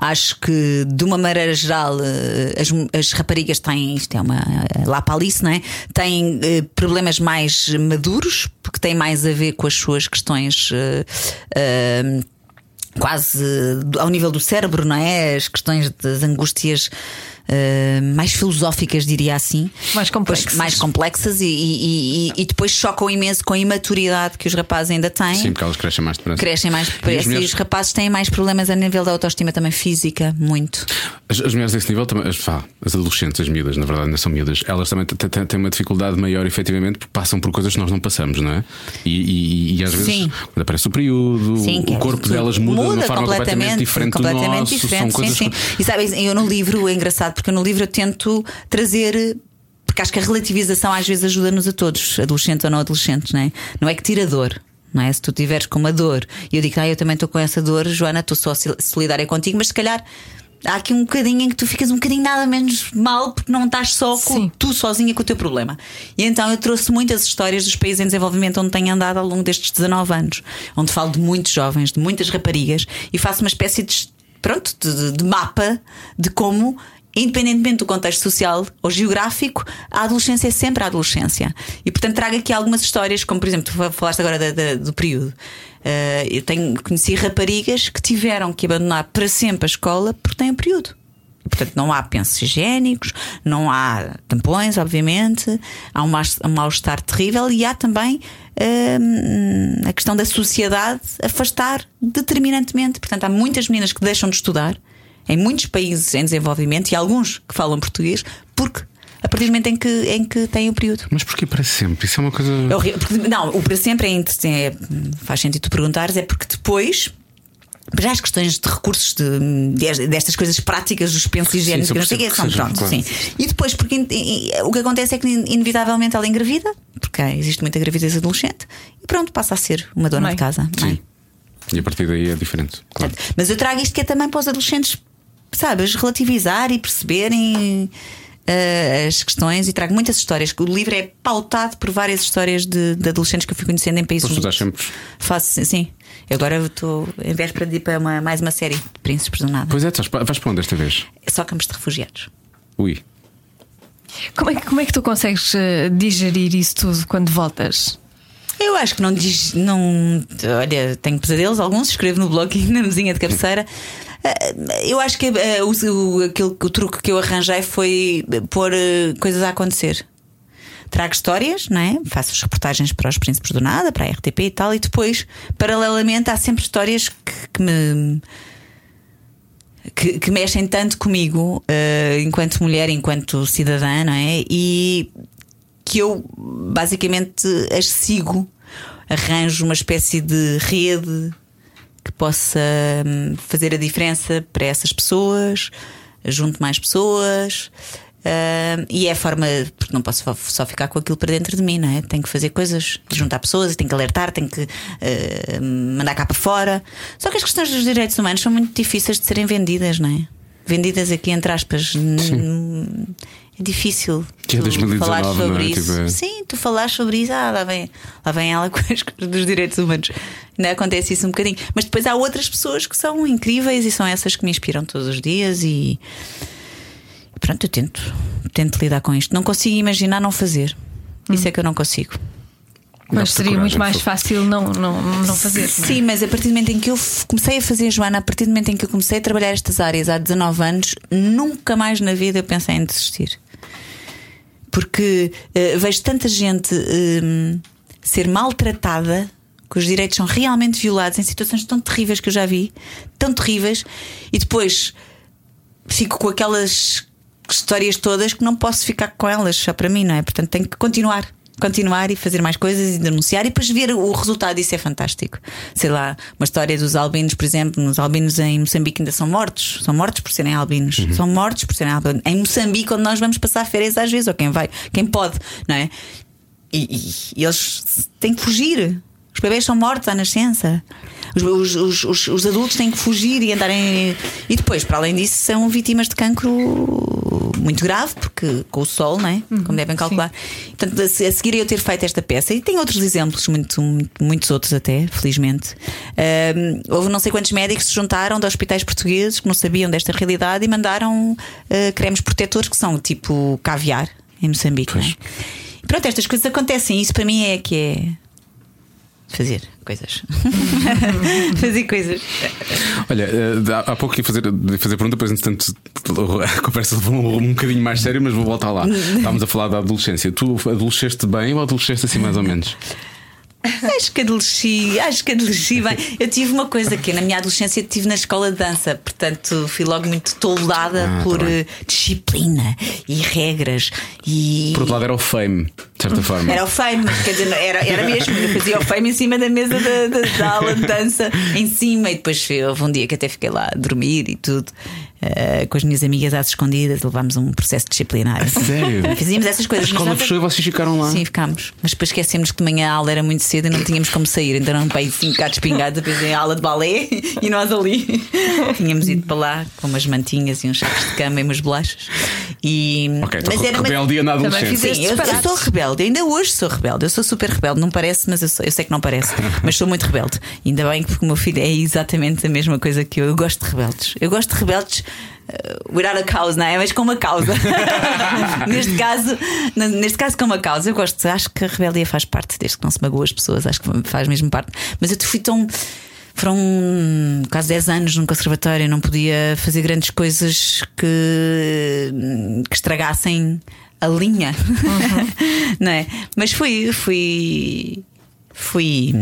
Acho que, de uma maneira geral, eh, as, as raparigas têm, isto é uma eh, lá para Alice, não é? Têm eh, problemas mais maduros, porque têm mais a ver com as suas questões. Quase ao nível do cérebro, não é? As questões das angústias eh, mais filosóficas, diria assim. Mais complexas. Pois, mais complexas e, e- e- e depois chocam imenso com a imaturidade que os rapazes ainda têm. Sim, porque elas crescem mais depressa. Crescem mais E depressa e, mulheres- os rapazes têm mais problemas a nível da autoestima também física, muito. As, as mulheres desse nível também, as, as adolescentes, as miúdas, na verdade, ainda são miúdas, elas também têm uma dificuldade maior, efetivamente, porque passam por coisas que nós não passamos, não é? E, e- e às vezes, Sim. quando aparece o período, Sim, o é corpo tudo- delas muda, de uma forma completamente diferente completamente do nosso. diferente, coisas sim. E sabes, eu no livro, é engraçado, porque eu no livro eu tento trazer. Porque acho que a relativização às vezes ajuda-nos a todos, adolescentes ou não adolescentes, não é? Não é que tira dor. Não é? Se tu tiveres com uma dor e eu digo, ah, eu também estou com essa dor, Joana, estou só solidária contigo, mas se calhar há aqui um bocadinho em que tu ficas um bocadinho nada menos mal porque não estás só com, Sim. tu sozinha com o teu problema. E então eu trouxe muitas histórias dos países em desenvolvimento onde tenho andado ao longo destes 19 anos, onde falo de muitos jovens, de muitas raparigas e faço uma espécie de pronto, de- de mapa de como Independentemente do contexto social ou geográfico, a adolescência é sempre a adolescência. E portanto trago aqui algumas histórias, como por exemplo, tu falaste agora da- da- do período. Eh, eu tenho, conheci raparigas que tiveram que abandonar para sempre a escola porque têm o período. Portanto, não há pensos higiênicos, não há tampões, obviamente, há um um mal-estar terrível e há também hum, a questão da sociedade afastar determinantemente. Portanto, há muitas meninas que deixam de estudar em muitos países em desenvolvimento e alguns que falam português porque a partir do momento em que, em que têm o período. Mas porquê para sempre? Isso é uma coisa. É horrível, porque- não, o para sempre é, é- faz sentido tu perguntares, é porque depois. Já as questões de recursos de, de- destas coisas práticas dos pensos higiênicos, eu não sei o que, são pronto, claro. sim. E depois, porque in- in- o que acontece é que inevitavelmente ela engravida, porque existe muita gravidez adolescente, e pronto, passa a ser uma dona Mãe. de casa. mãe. E a partir daí é diferente. Claro. Mas eu trago isto que é também para os adolescentes, sabes, relativizar e perceberem eh, as questões e trago muitas histórias. O livro é pautado por várias histórias de, de adolescentes que eu fui conhecendo em países. Muito- sempre. Faço, sim. Eu agora estou em véspera de ir para uma- mais uma série de príncipes do nada. Pois é, estás vais para onde desta vez? Só campos de refugiados. Ui. Como é, que, como é que tu consegues eh, digerir isso tudo quando voltas? Eu acho que não diz. Não, olha, tenho pesadelos, alguns, escrevo no blog e na mesinha de cabeceira. Eu acho que ah, o, o, aquele, o truque que eu arranjei foi pôr ah, coisas a acontecer. Trago histórias, não é? Faço reportagens para os Príncipes do Nada, para a RTP e tal, e depois, paralelamente, há sempre histórias que, que me. Que, que mexem tanto comigo, ah, enquanto mulher, enquanto cidadã, não é? E que eu basicamente as sigo, arranjo uma espécie de rede que possa hum, fazer a diferença para essas pessoas, junto mais pessoas. hum, e é a forma, porque não posso só- ficar com aquilo para dentro de mim, não é? Tenho que fazer coisas, juntar pessoas, tenho que alertar, tenho que hum, mandar cá para fora. Só que as questões dos direitos humanos são muito difíceis de serem vendidas, não é? Vendidas aqui entre aspas. Hum, É difícil. Que é tu 2019, falares não é? sobre isso. Tipo, é- Sim, tu falares sobre isso, ah, lá vem, lá vem ela com as coisas dos direitos humanos. Ainda acontece isso um bocadinho. Mas depois há outras pessoas que são incríveis e são essas que me inspiram todos os dias e pronto, eu tento, tento lidar com isto. Não consigo imaginar não fazer. Isso é que eu não consigo. Mas seria muito mais fácil não, não, não fazer. não é? Sim, mas a partir do momento em que eu comecei a fazer Joana, a partir do momento em que eu comecei a trabalhar estas áreas há 19 anos, nunca mais na vida eu pensei em desistir. Porque eh, vejo tanta gente hum, ser maltratada, que os direitos são realmente violados em situações tão terríveis que eu já vi, tão terríveis, e depois fico com aquelas histórias todas que não posso ficar com elas só para mim, não é? Portanto, tenho que continuar. Continuar e fazer mais coisas e denunciar e depois ver o resultado, isso é fantástico. Sei lá, uma história dos albinos, por exemplo, nos albinos em Moçambique ainda são mortos, são mortos por serem albinos, são mortos por serem albinos. Em Moçambique, quando nós vamos passar férias às vezes, ou quem vai, quem pode, não é? E, e- e eles têm que fugir. Os bebês são mortos à nascença. Os, os- os- os- os adultos têm que fugir e andarem. E depois, para além disso, são vítimas de cancro muito grave, porque com o sol, não é? Como devem calcular. Portanto, a se- a seguir eu ter feito esta peça, e tem outros exemplos, muito, muito- muitos outros até, felizmente. Ahm, houve não sei quantos médicos que se juntaram de hospitais portugueses que não sabiam desta realidade e mandaram ah, cremes protetores que são tipo caviar em Moçambique. Não é? E Pronto, estas coisas acontecem. Isso para mim é que é fazer coisas. fazer coisas. Olha, eh, há pouco ia fazer, fazer pergunta, depois entretanto a conversa levou um, um bocadinho mais sério, mas vou voltar lá. Estávamos a falar da adolescência. Tu adolesceste bem ou adolesceste assim mais ou menos? Acho que adolesci, acho que adolesci bem. Eu tive uma coisa que na minha adolescência tive na escola de dança, portanto fui logo muito toldada Ah, por tá bem. eh, disciplina e regras e. Por outro lado era o fame, de certa forma. Era o fame, quer dizer, era, era mesmo. Eu fazia o fame em cima da mesa da, da, da aula de dança, em cima, e depois houve um dia que até fiquei lá a dormir e tudo, eh, com as minhas amigas às escondidas, levámos um processo disciplinar. sério? Fazíamos essas A coisas. escola Mas nós- fechou e vocês ficaram lá. Sim, ficámos. Mas depois esquecemos que de manhã a aula era muito cedo e não tínhamos como sair. Então eram para aí cinco gatos pingados a fazer a aula de balé e nós ali. Tínhamos ido para lá com umas mantinhas e uns sacos de cama e umas bolachas. E... Ok, então Mas era uma- rebeldia na adolescência. fizeste- Sim, eu, sou rebelde, ainda hoje sou rebelde. Eu sou super rebelde, não parece, mas eu, sou- eu sei que não parece. Mas sou muito rebelde. Ainda bem que o meu filho é exatamente a mesma coisa que eu. Eu gosto de rebeldes. Eu gosto de rebeldes. uh, without a cause, não é? Mas com uma causa. neste, caso, neste caso, com uma causa. Eu gosto, acho que a rebeldia faz parte, desde que não se magoa as pessoas, acho que faz mesmo parte. Mas eu fui tão. Foram quase 10 anos num conservatório, não podia fazer grandes coisas que, que estragassem a linha, não é? Mas fui, fui, fui,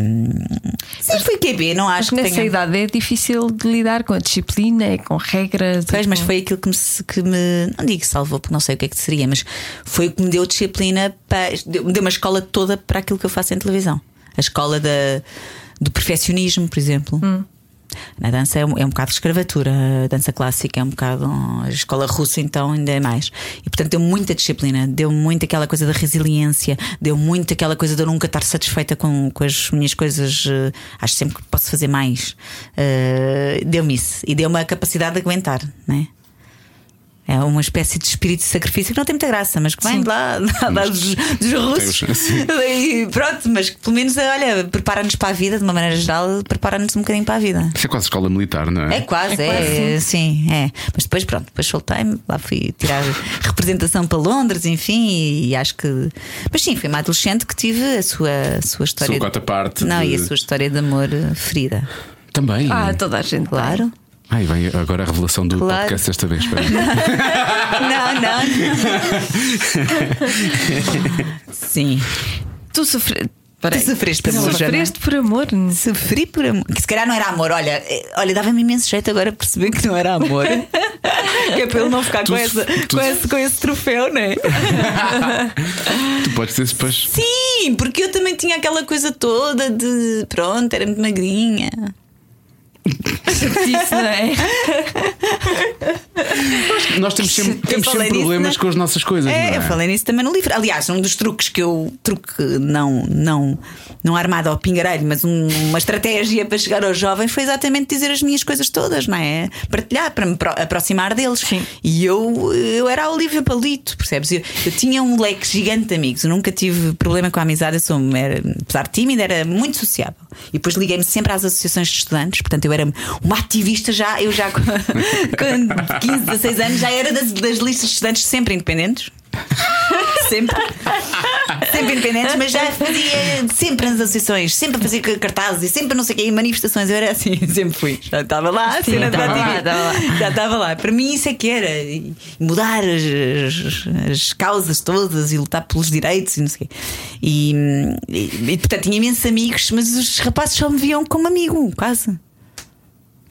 sim, fui QB, não acho Mas que nessa tenha. idade é difícil de lidar com a disciplina e com regras. e Pois, mas com- foi aquilo que me, que me- não digo que salvou, porque não sei o que é que seria, mas foi o que me deu disciplina, para, me deu uma escola toda para aquilo que eu faço em televisão. A escola da, do perfeccionismo, por exemplo. Na dança é um, é um bocado escravatura, a dança clássica é um bocado. A escola russa, então, ainda é mais. E portanto, deu muita disciplina, deu muito aquela coisa da resiliência, deu muito aquela coisa de eu nunca estar satisfeita com, com as minhas coisas. eh, acho sempre que posso fazer mais. Eh, deu-me isso. E deu-me a capacidade de aguentar, né? É uma espécie de espírito de sacrifício que não tem muita graça, mas que vem de lá, lá dos, dos russos. E pronto, mas que pelo menos, olha, prepara-nos para a vida, de uma maneira geral, prepara-nos um bocadinho para a vida. Isso é quase escola militar, não é? É quase, É é, quase, sim, é. Mas depois, pronto, depois soltei-me, lá fui tirar representação para Londres, enfim, e, acho que. Mas sim, foi uma adolescente que tive a sua, a sua história. Sua cota parte Não, de- e a sua história de amor ferida. Também. Ah, toda a gente. tem. Claro. Ai, vem agora a revelação do Claro. podcast desta vez. espera. não, não. sim. Tu sofreste. Tu sofreste por amor, Sofreste por amor. Sofri por amor. Que se calhar não era amor. Olha, eh, olha dava-me imenso jeito agora perceber que não era amor. que é para ele não ficar Tu- com, essa, tu- com, esse, com esse troféu, não é? tu podes ter depois. Sim, porque eu também tinha aquela coisa toda de pronto, era muito magrinha. Isso, não é? Nós temos sempre, temos sempre nisso, problemas né? com as nossas coisas. É, não eu falei nisso também no livro. Aliás, um dos truques que eu. Truque não, não, não armado ao pingarelho, mas um- uma estratégia para chegar ao jovem foi exatamente dizer as minhas coisas todas, não é? Partilhar, para me pro- aproximar deles. Sim. E eu, eu era a Olivia Palito, percebes? Eu, eu tinha um leque gigante de amigos, eu nunca tive problema com a amizade, eu sou, era, apesar de tímida, era muito sociável. E depois liguei-me sempre às associações de estudantes, portanto eu era uma ativista já, eu já com, com 15, 16 anos já era das, das listas de estudantes sempre independentes. sempre. Sempre independentes, mas já fazia sempre nas associações, sempre a fazer cartazes e sempre não sei o que, manifestações. Eu era assim, sempre fui. Já estava lá, a cena estava lá, TV. estava lá. Já estava lá. Para mim, isso é que era. E mudar as, as- as causas todas e lutar pelos direitos e não sei o quê. E, e, e, portanto, tinha imensos amigos, mas os rapazes só me viam como amigo, quase.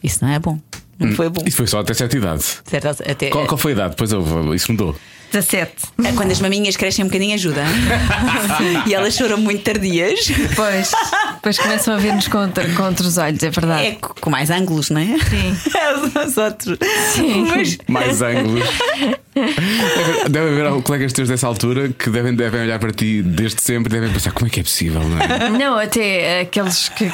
Isso não é bom. Não foi bom. Isso foi só até certa idade. Certo, até, Qual, qual foi a idade? Depois houve- isso mudou. 17. É Quando as maminhas crescem um bocadinho ajuda. e elas choram muito tardias. Depois, depois começam a ver-nos com, outra- com outros olhos, é verdade. É co- com mais ângulos, não é? Sim. Os outros. Mas Mais ângulos. Deve, haver colegas teus dessa altura que devem, devem olhar para ti desde sempre e devem pensar como é que é possível, não é? Não, até aqueles que, que-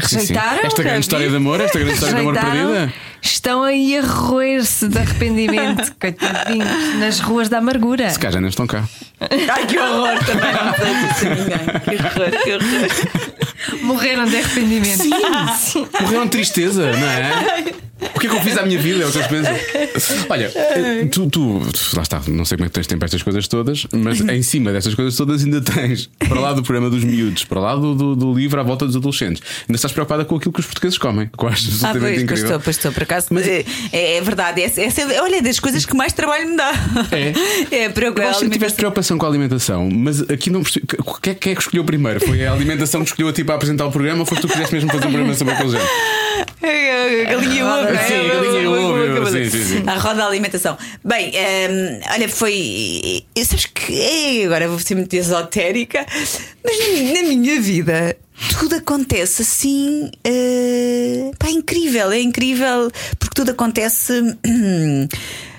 que Sim, sim. rejeitaram. Esta grande história de amor, esta grande história de amor rejeitaram, perdida. Estão aí a roer-se de arrependimento, coitadinhos, nas ruas da amargura. Se calhar já não estão cá. Ai, que horror também não sei disso a ninguém. Que horror, que horror. Morreram de arrependimento. Sim. Morreram de tristeza, não é? O que é que eu fiz à minha vida? É o que eles pensam. Olha, tu, tu, lá está, não sei como é que tens tempo para estas coisas todas, mas em cima destas coisas todas ainda tens, para lá do programa dos miúdos, para lá do, do, do livro à volta dos adolescentes, ainda estás preocupada com aquilo que os portugueses comem, acho Ah, absolutamente pois, pois incrível. estou, pois estou, por acaso. é, é verdade. Essa, essa, é- olha, das coisas que mais trabalho me dá. É? É, preocupa- Eu acho que tiveste preocupação com a alimentação, mas aqui não percebi. Quem é, quem é que escolheu primeiro? Foi a alimentação que escolheu a ti para apresentar o programa ou foste tu que quiseste mesmo fazer um programa sobre aquele género? É, Galinha e ovo, é? Sim, galinha e ovo, sim, sim, sim. A roda da alimentação. Bem, hum, olha, foi. eh, Sabes que. eh, agora vou ser muito esotérica, mas na, na minha vida tudo acontece assim. eh, pá, é incrível, é incrível porque tudo acontece hum,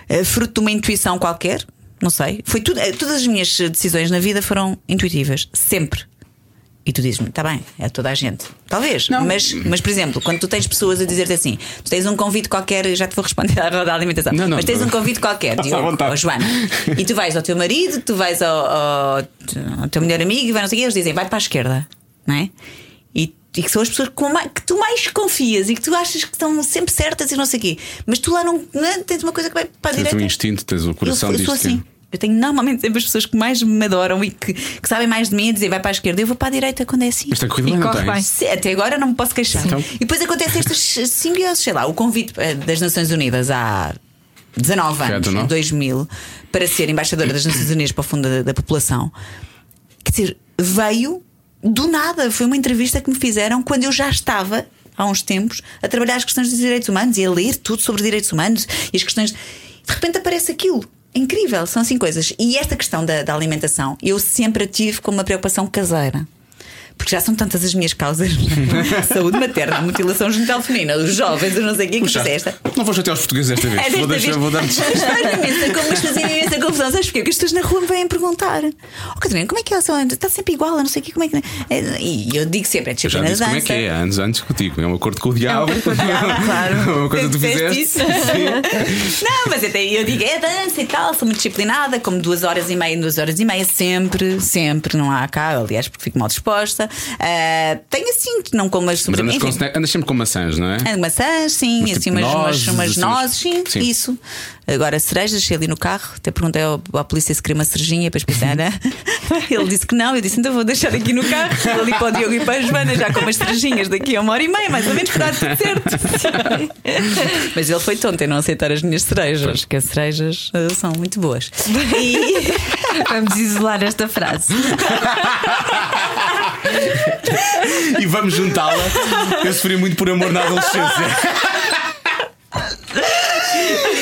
eh, fruto de uma intuição qualquer. Não sei. Foi tudo, eh, todas as minhas decisões na vida foram intuitivas, sempre. E tu dizes-me, está bem, é toda a gente. Talvez, Não. mas, mas por exemplo, quando tu tens pessoas a dizer-te assim, tu tens um convite qualquer, já te vou responder à roda da alimentação, Não, não, mas tens um convite qualquer, Diogo, ou Joana, e tu vais ao teu marido, tu vais ao, ao, ao teu melhor amigo e vai não sei o quê, eles dizem, vai para a esquerda, não é? E, e que são as pessoas que tu mais confias e que tu achas que estão sempre certas e não sei o quê, mas tu lá não, não tens uma coisa que vai para a Tens direita. um instinto, tens o coração eu, eu sou assim. que- Eu tenho normalmente sempre as pessoas que mais me adoram e que, que sabem mais de mim a dizer vai para a esquerda, eu vou para a direita quando é assim. Mas tem corrido E não corre bem. Se- Até agora não me posso queixar. Então. E depois acontecem estas simbioses, sei lá, o convite eh, das Nações Unidas há 19 Foi há anos, 19? em 2000, para ser embaixadora das Nações Unidas para o Fundo da, da População. Quer dizer, veio do nada. Foi uma entrevista que me fizeram quando eu já estava, há uns tempos, a trabalhar as questões dos direitos humanos e a ler tudo sobre direitos humanos e as questões. De repente aparece aquilo. Incrível, são assim coisas. E esta questão da, da alimentação, eu sempre a tive como uma preocupação caseira. Porque já são tantas as minhas causas: saúde materna, mutilação genital feminina, os jovens, eu não sei o que, que Puxa, é esta. Não vou chatear os portugueses desta vez. É, desta vou, deixar, vez. vou dar Mas faz imensa, como mas fazia imensa confusão. Sabes porquê? Porque as pessoas na rua me vêm perguntar: Oh, Catarina, como é que é? Só- Está sempre igual, eu não sei o quê, como é que. É, E eu digo sempre: é disciplina disse da como é dança. que é, anos antes contigo. É um acordo com o diabo. claro. uma coisa que tu fizeste. isso? Não, mas até eu digo, é dança e tal, sou muito disciplinada, como duas horas e meia duas horas e meia, sempre, sempre, não há cá, aliás, porque fico mal disposta. Ah, tenho assim, não como as Mas andas, com andas sempre com maçãs, não é? Ando maçãs, sim, Mas assim, tipo umas, nozes, umas assim, nozes, sim, sim. isso. Agora, cerejas, deixei ali no carro, até perguntei ao, à polícia se queria uma cerejinha, depois pensei, olha, ele disse que não, eu disse, então vou deixar aqui no carro, vou ali para o Diogo e para a Joana, já com umas cerejinhas daqui a uma hora e meia, mais ou menos, para dar tudo certo. Mas ele foi tonto em não aceitar as minhas cerejas, porque as cerejas eh, são muito boas. E. Vamos isolar esta frase. E vamos juntá-la. Eu sofri muito por amor na adolescência.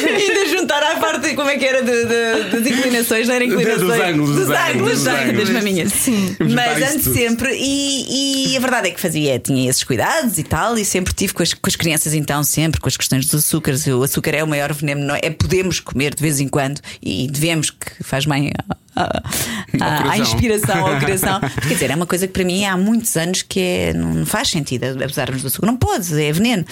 ainda juntar à parte, como é que era, de, de, das inclinações, não era inclinações? Dos ângulos, dos dos ângulos, dos das maminhas. Sim. Mas tudo. sempre, e, e a verdade é que fazia, tinha esses cuidados e tal, e sempre tive com as, com as crianças, então, sempre com as questões dos açúcares. O açúcar é o maior veneno, não é? É podemos comer de vez em quando e devemos, que faz bem à, à- à- inspiração, ao coração. Quer dizer, é uma coisa que para mim há muitos anos que é, não faz sentido abusarmos do açúcar. Não pode, é veneno.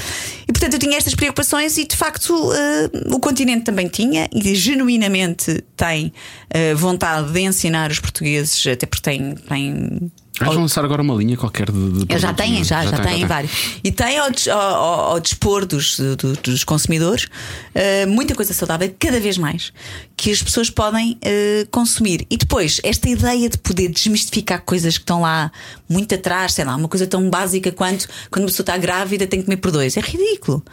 E portanto eu tinha estas preocupações e de facto eh, o continente também tinha e genuinamente tem eh, vontade de ensinar os portugueses, até porque tem. tem Vais lançar agora uma linha qualquer de. de já não é? já, já, tem, tenho vários. E tem ao, ao- ao- dispor dos, do- dos consumidores eh, muita coisa saudável, cada vez mais. que as pessoas podem eh, consumir. E depois, esta ideia de poder desmistificar coisas que estão lá muito atrás, sei lá, uma coisa tão básica quanto quando uma pessoa está grávida tem que comer por dois. É ridículo.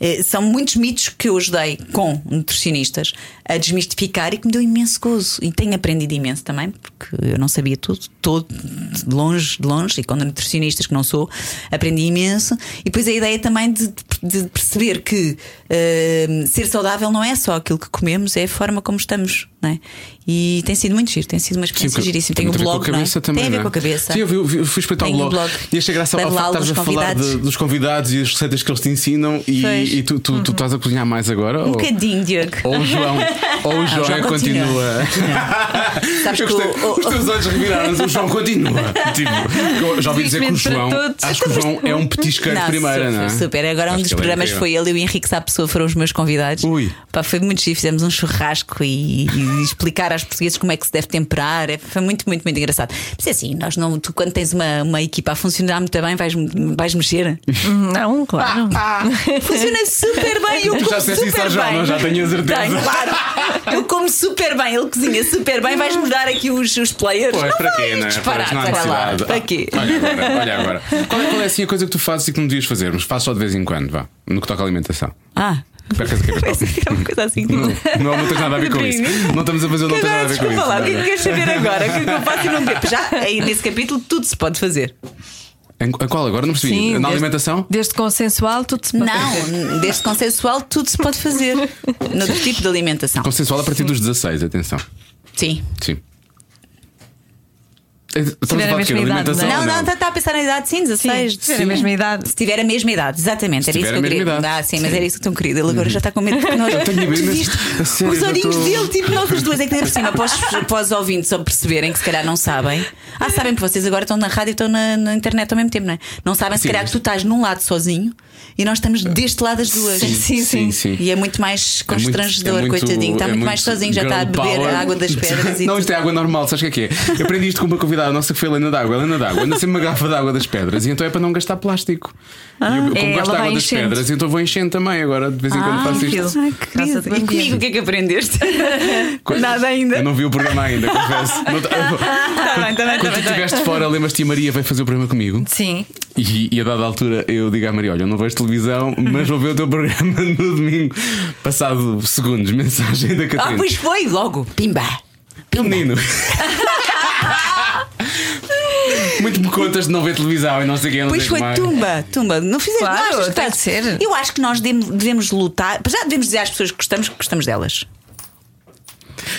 Eh, são muitos mitos que eu ajudei com nutricionistas a desmistificar e que me deu imenso gozo. E tenho aprendido imenso também, porque eu não sabia tudo, todo, de longe, de longe, e com nutricionistas que não sou, aprendi imenso. E depois a ideia também de, de perceber que eh, ser saudável não é só aquilo que comemos, é a forma como estamos, é? E tem sido muito giro, tem sido uma experiência porque giríssima. tem Tem ver blog, com a cabeça é? também. tem a ver é? com a cabeça. Sim, eu, vi- eu fui espreitar o blog. blog. E achei graça ao facto de a falar de- dos convidados e as receitas que eles te ensinam e, e tu, tu, tu estás a cozinhar mais agora? Um ou, bocadinho, Diogo. ou o João, ou o João, João é continua. continua. Sabes Eu que gostei, o- o- os teus olhos reviraram-se, o João continua. Tipo, já ouvi dizer que o João. Acho que o João é um petisqueiro de primeira, super, não é? Super. Agora um dos é programas foi ele e o Henrique Sá Pessoa foram os meus convidados. Ui. Pá, foi muito giro. Fizemos um churrasco e, e explicar aos portugueses como é que se deve temperar. É, foi muito, muito, muito engraçado. Mas é assim, nós não, tu quando tens uma, uma equipa a funcionar muito bem, vais, vais mexer. Não, claro. Funciona super bem. Eu Tu como já disseste super isso João, bem. não? Já tenho a certeza. Tenho, claro. Eu como super bem, ele cozinha super bem. Vais mudar aqui os, os players. Pois, não para quê, é? disparar, não há para lá. necessidade. Para quê? Ah, Olha agora, olha agora. Qual é, qual é assim a coisa que tu fazes e que não devias fazer? Mas fazes só de vez em quando, vá. No que toca à alimentação. Ah, Pensei que era uma coisa assim. Não, não, não tens nada a ver com isso. Não estamos a fazer, não tem nada a ver com isso. lá, o que é que Não, queres saber agora? O que é que eu faço e não devo? Já, aí nesse capítulo, tudo se pode fazer. A qual agora? Não percebi. Sim, Na desde- alimentação? Desde consensual, tudo se pode fazer. Não, desde consensual, tudo se pode fazer. No tipo de alimentação. Consensual a partir dos 16, atenção. Sim. Sim. Estamos a tiver a falar de alimentação? não é? ou Não, não, está a pensar na idade, sim, 16. Se tiver a mesma idade. Se tiver a mesma idade, exatamente, era isso que eu queria. idade. Ah, sim, mas era isso que tão querido. Ele agora já está com medo porque nós. Os olhinhos dele, tipo, nós os dois, é que por cima, para os, ouvintes só perceberem que se calhar não sabem. Ah, sabem, porque vocês agora estão na rádio e estão na, na internet ao mesmo tempo, não é? Não sabem, se Sim, calhar mas- que tu estás num lado sozinho e nós estamos deste lado as duas. Sim, sim. sim. E é muito mais É muito- constrangedor, é muito- coitadinho. Está é muito, mais sozinho, já está a beber power. a água das pedras e Não, tudo. isto é água normal, sabes o que é que é? Eu aprendi isto com uma convidada nossa que foi a Helena d'Água. Helena d'Água anda sempre uma garrafa de água das pedras e então é para não gastar plástico. e eu, como é, gosto ela de água vai das enchendo. pedras, então vou enchendo também. Agora de vez em quando Ah, faço isto. Ai. E comigo o que é que aprendeste? Nada ainda. Eu não vi o programa ainda, confesso. Não, Está bem, está bem, quando tu estiveste fora, lembras-te a Maria veio fazer o programa comigo? Sim. E, e a dada altura eu digo à Maria: Olha, eu não vejo televisão, mas vou ver o teu programa no domingo. Passado segundos, mensagem da Ah, Catarina. pois foi, logo. Pimba. Meu menino. Muito me contas de não ver televisão e não sei o que, não Pois foi, mais. tumba, tumba. Não fizeste Claro, achas que ser. Eu acho que nós devemos, lutar. Já devemos dizer às pessoas que gostamos que gostamos delas.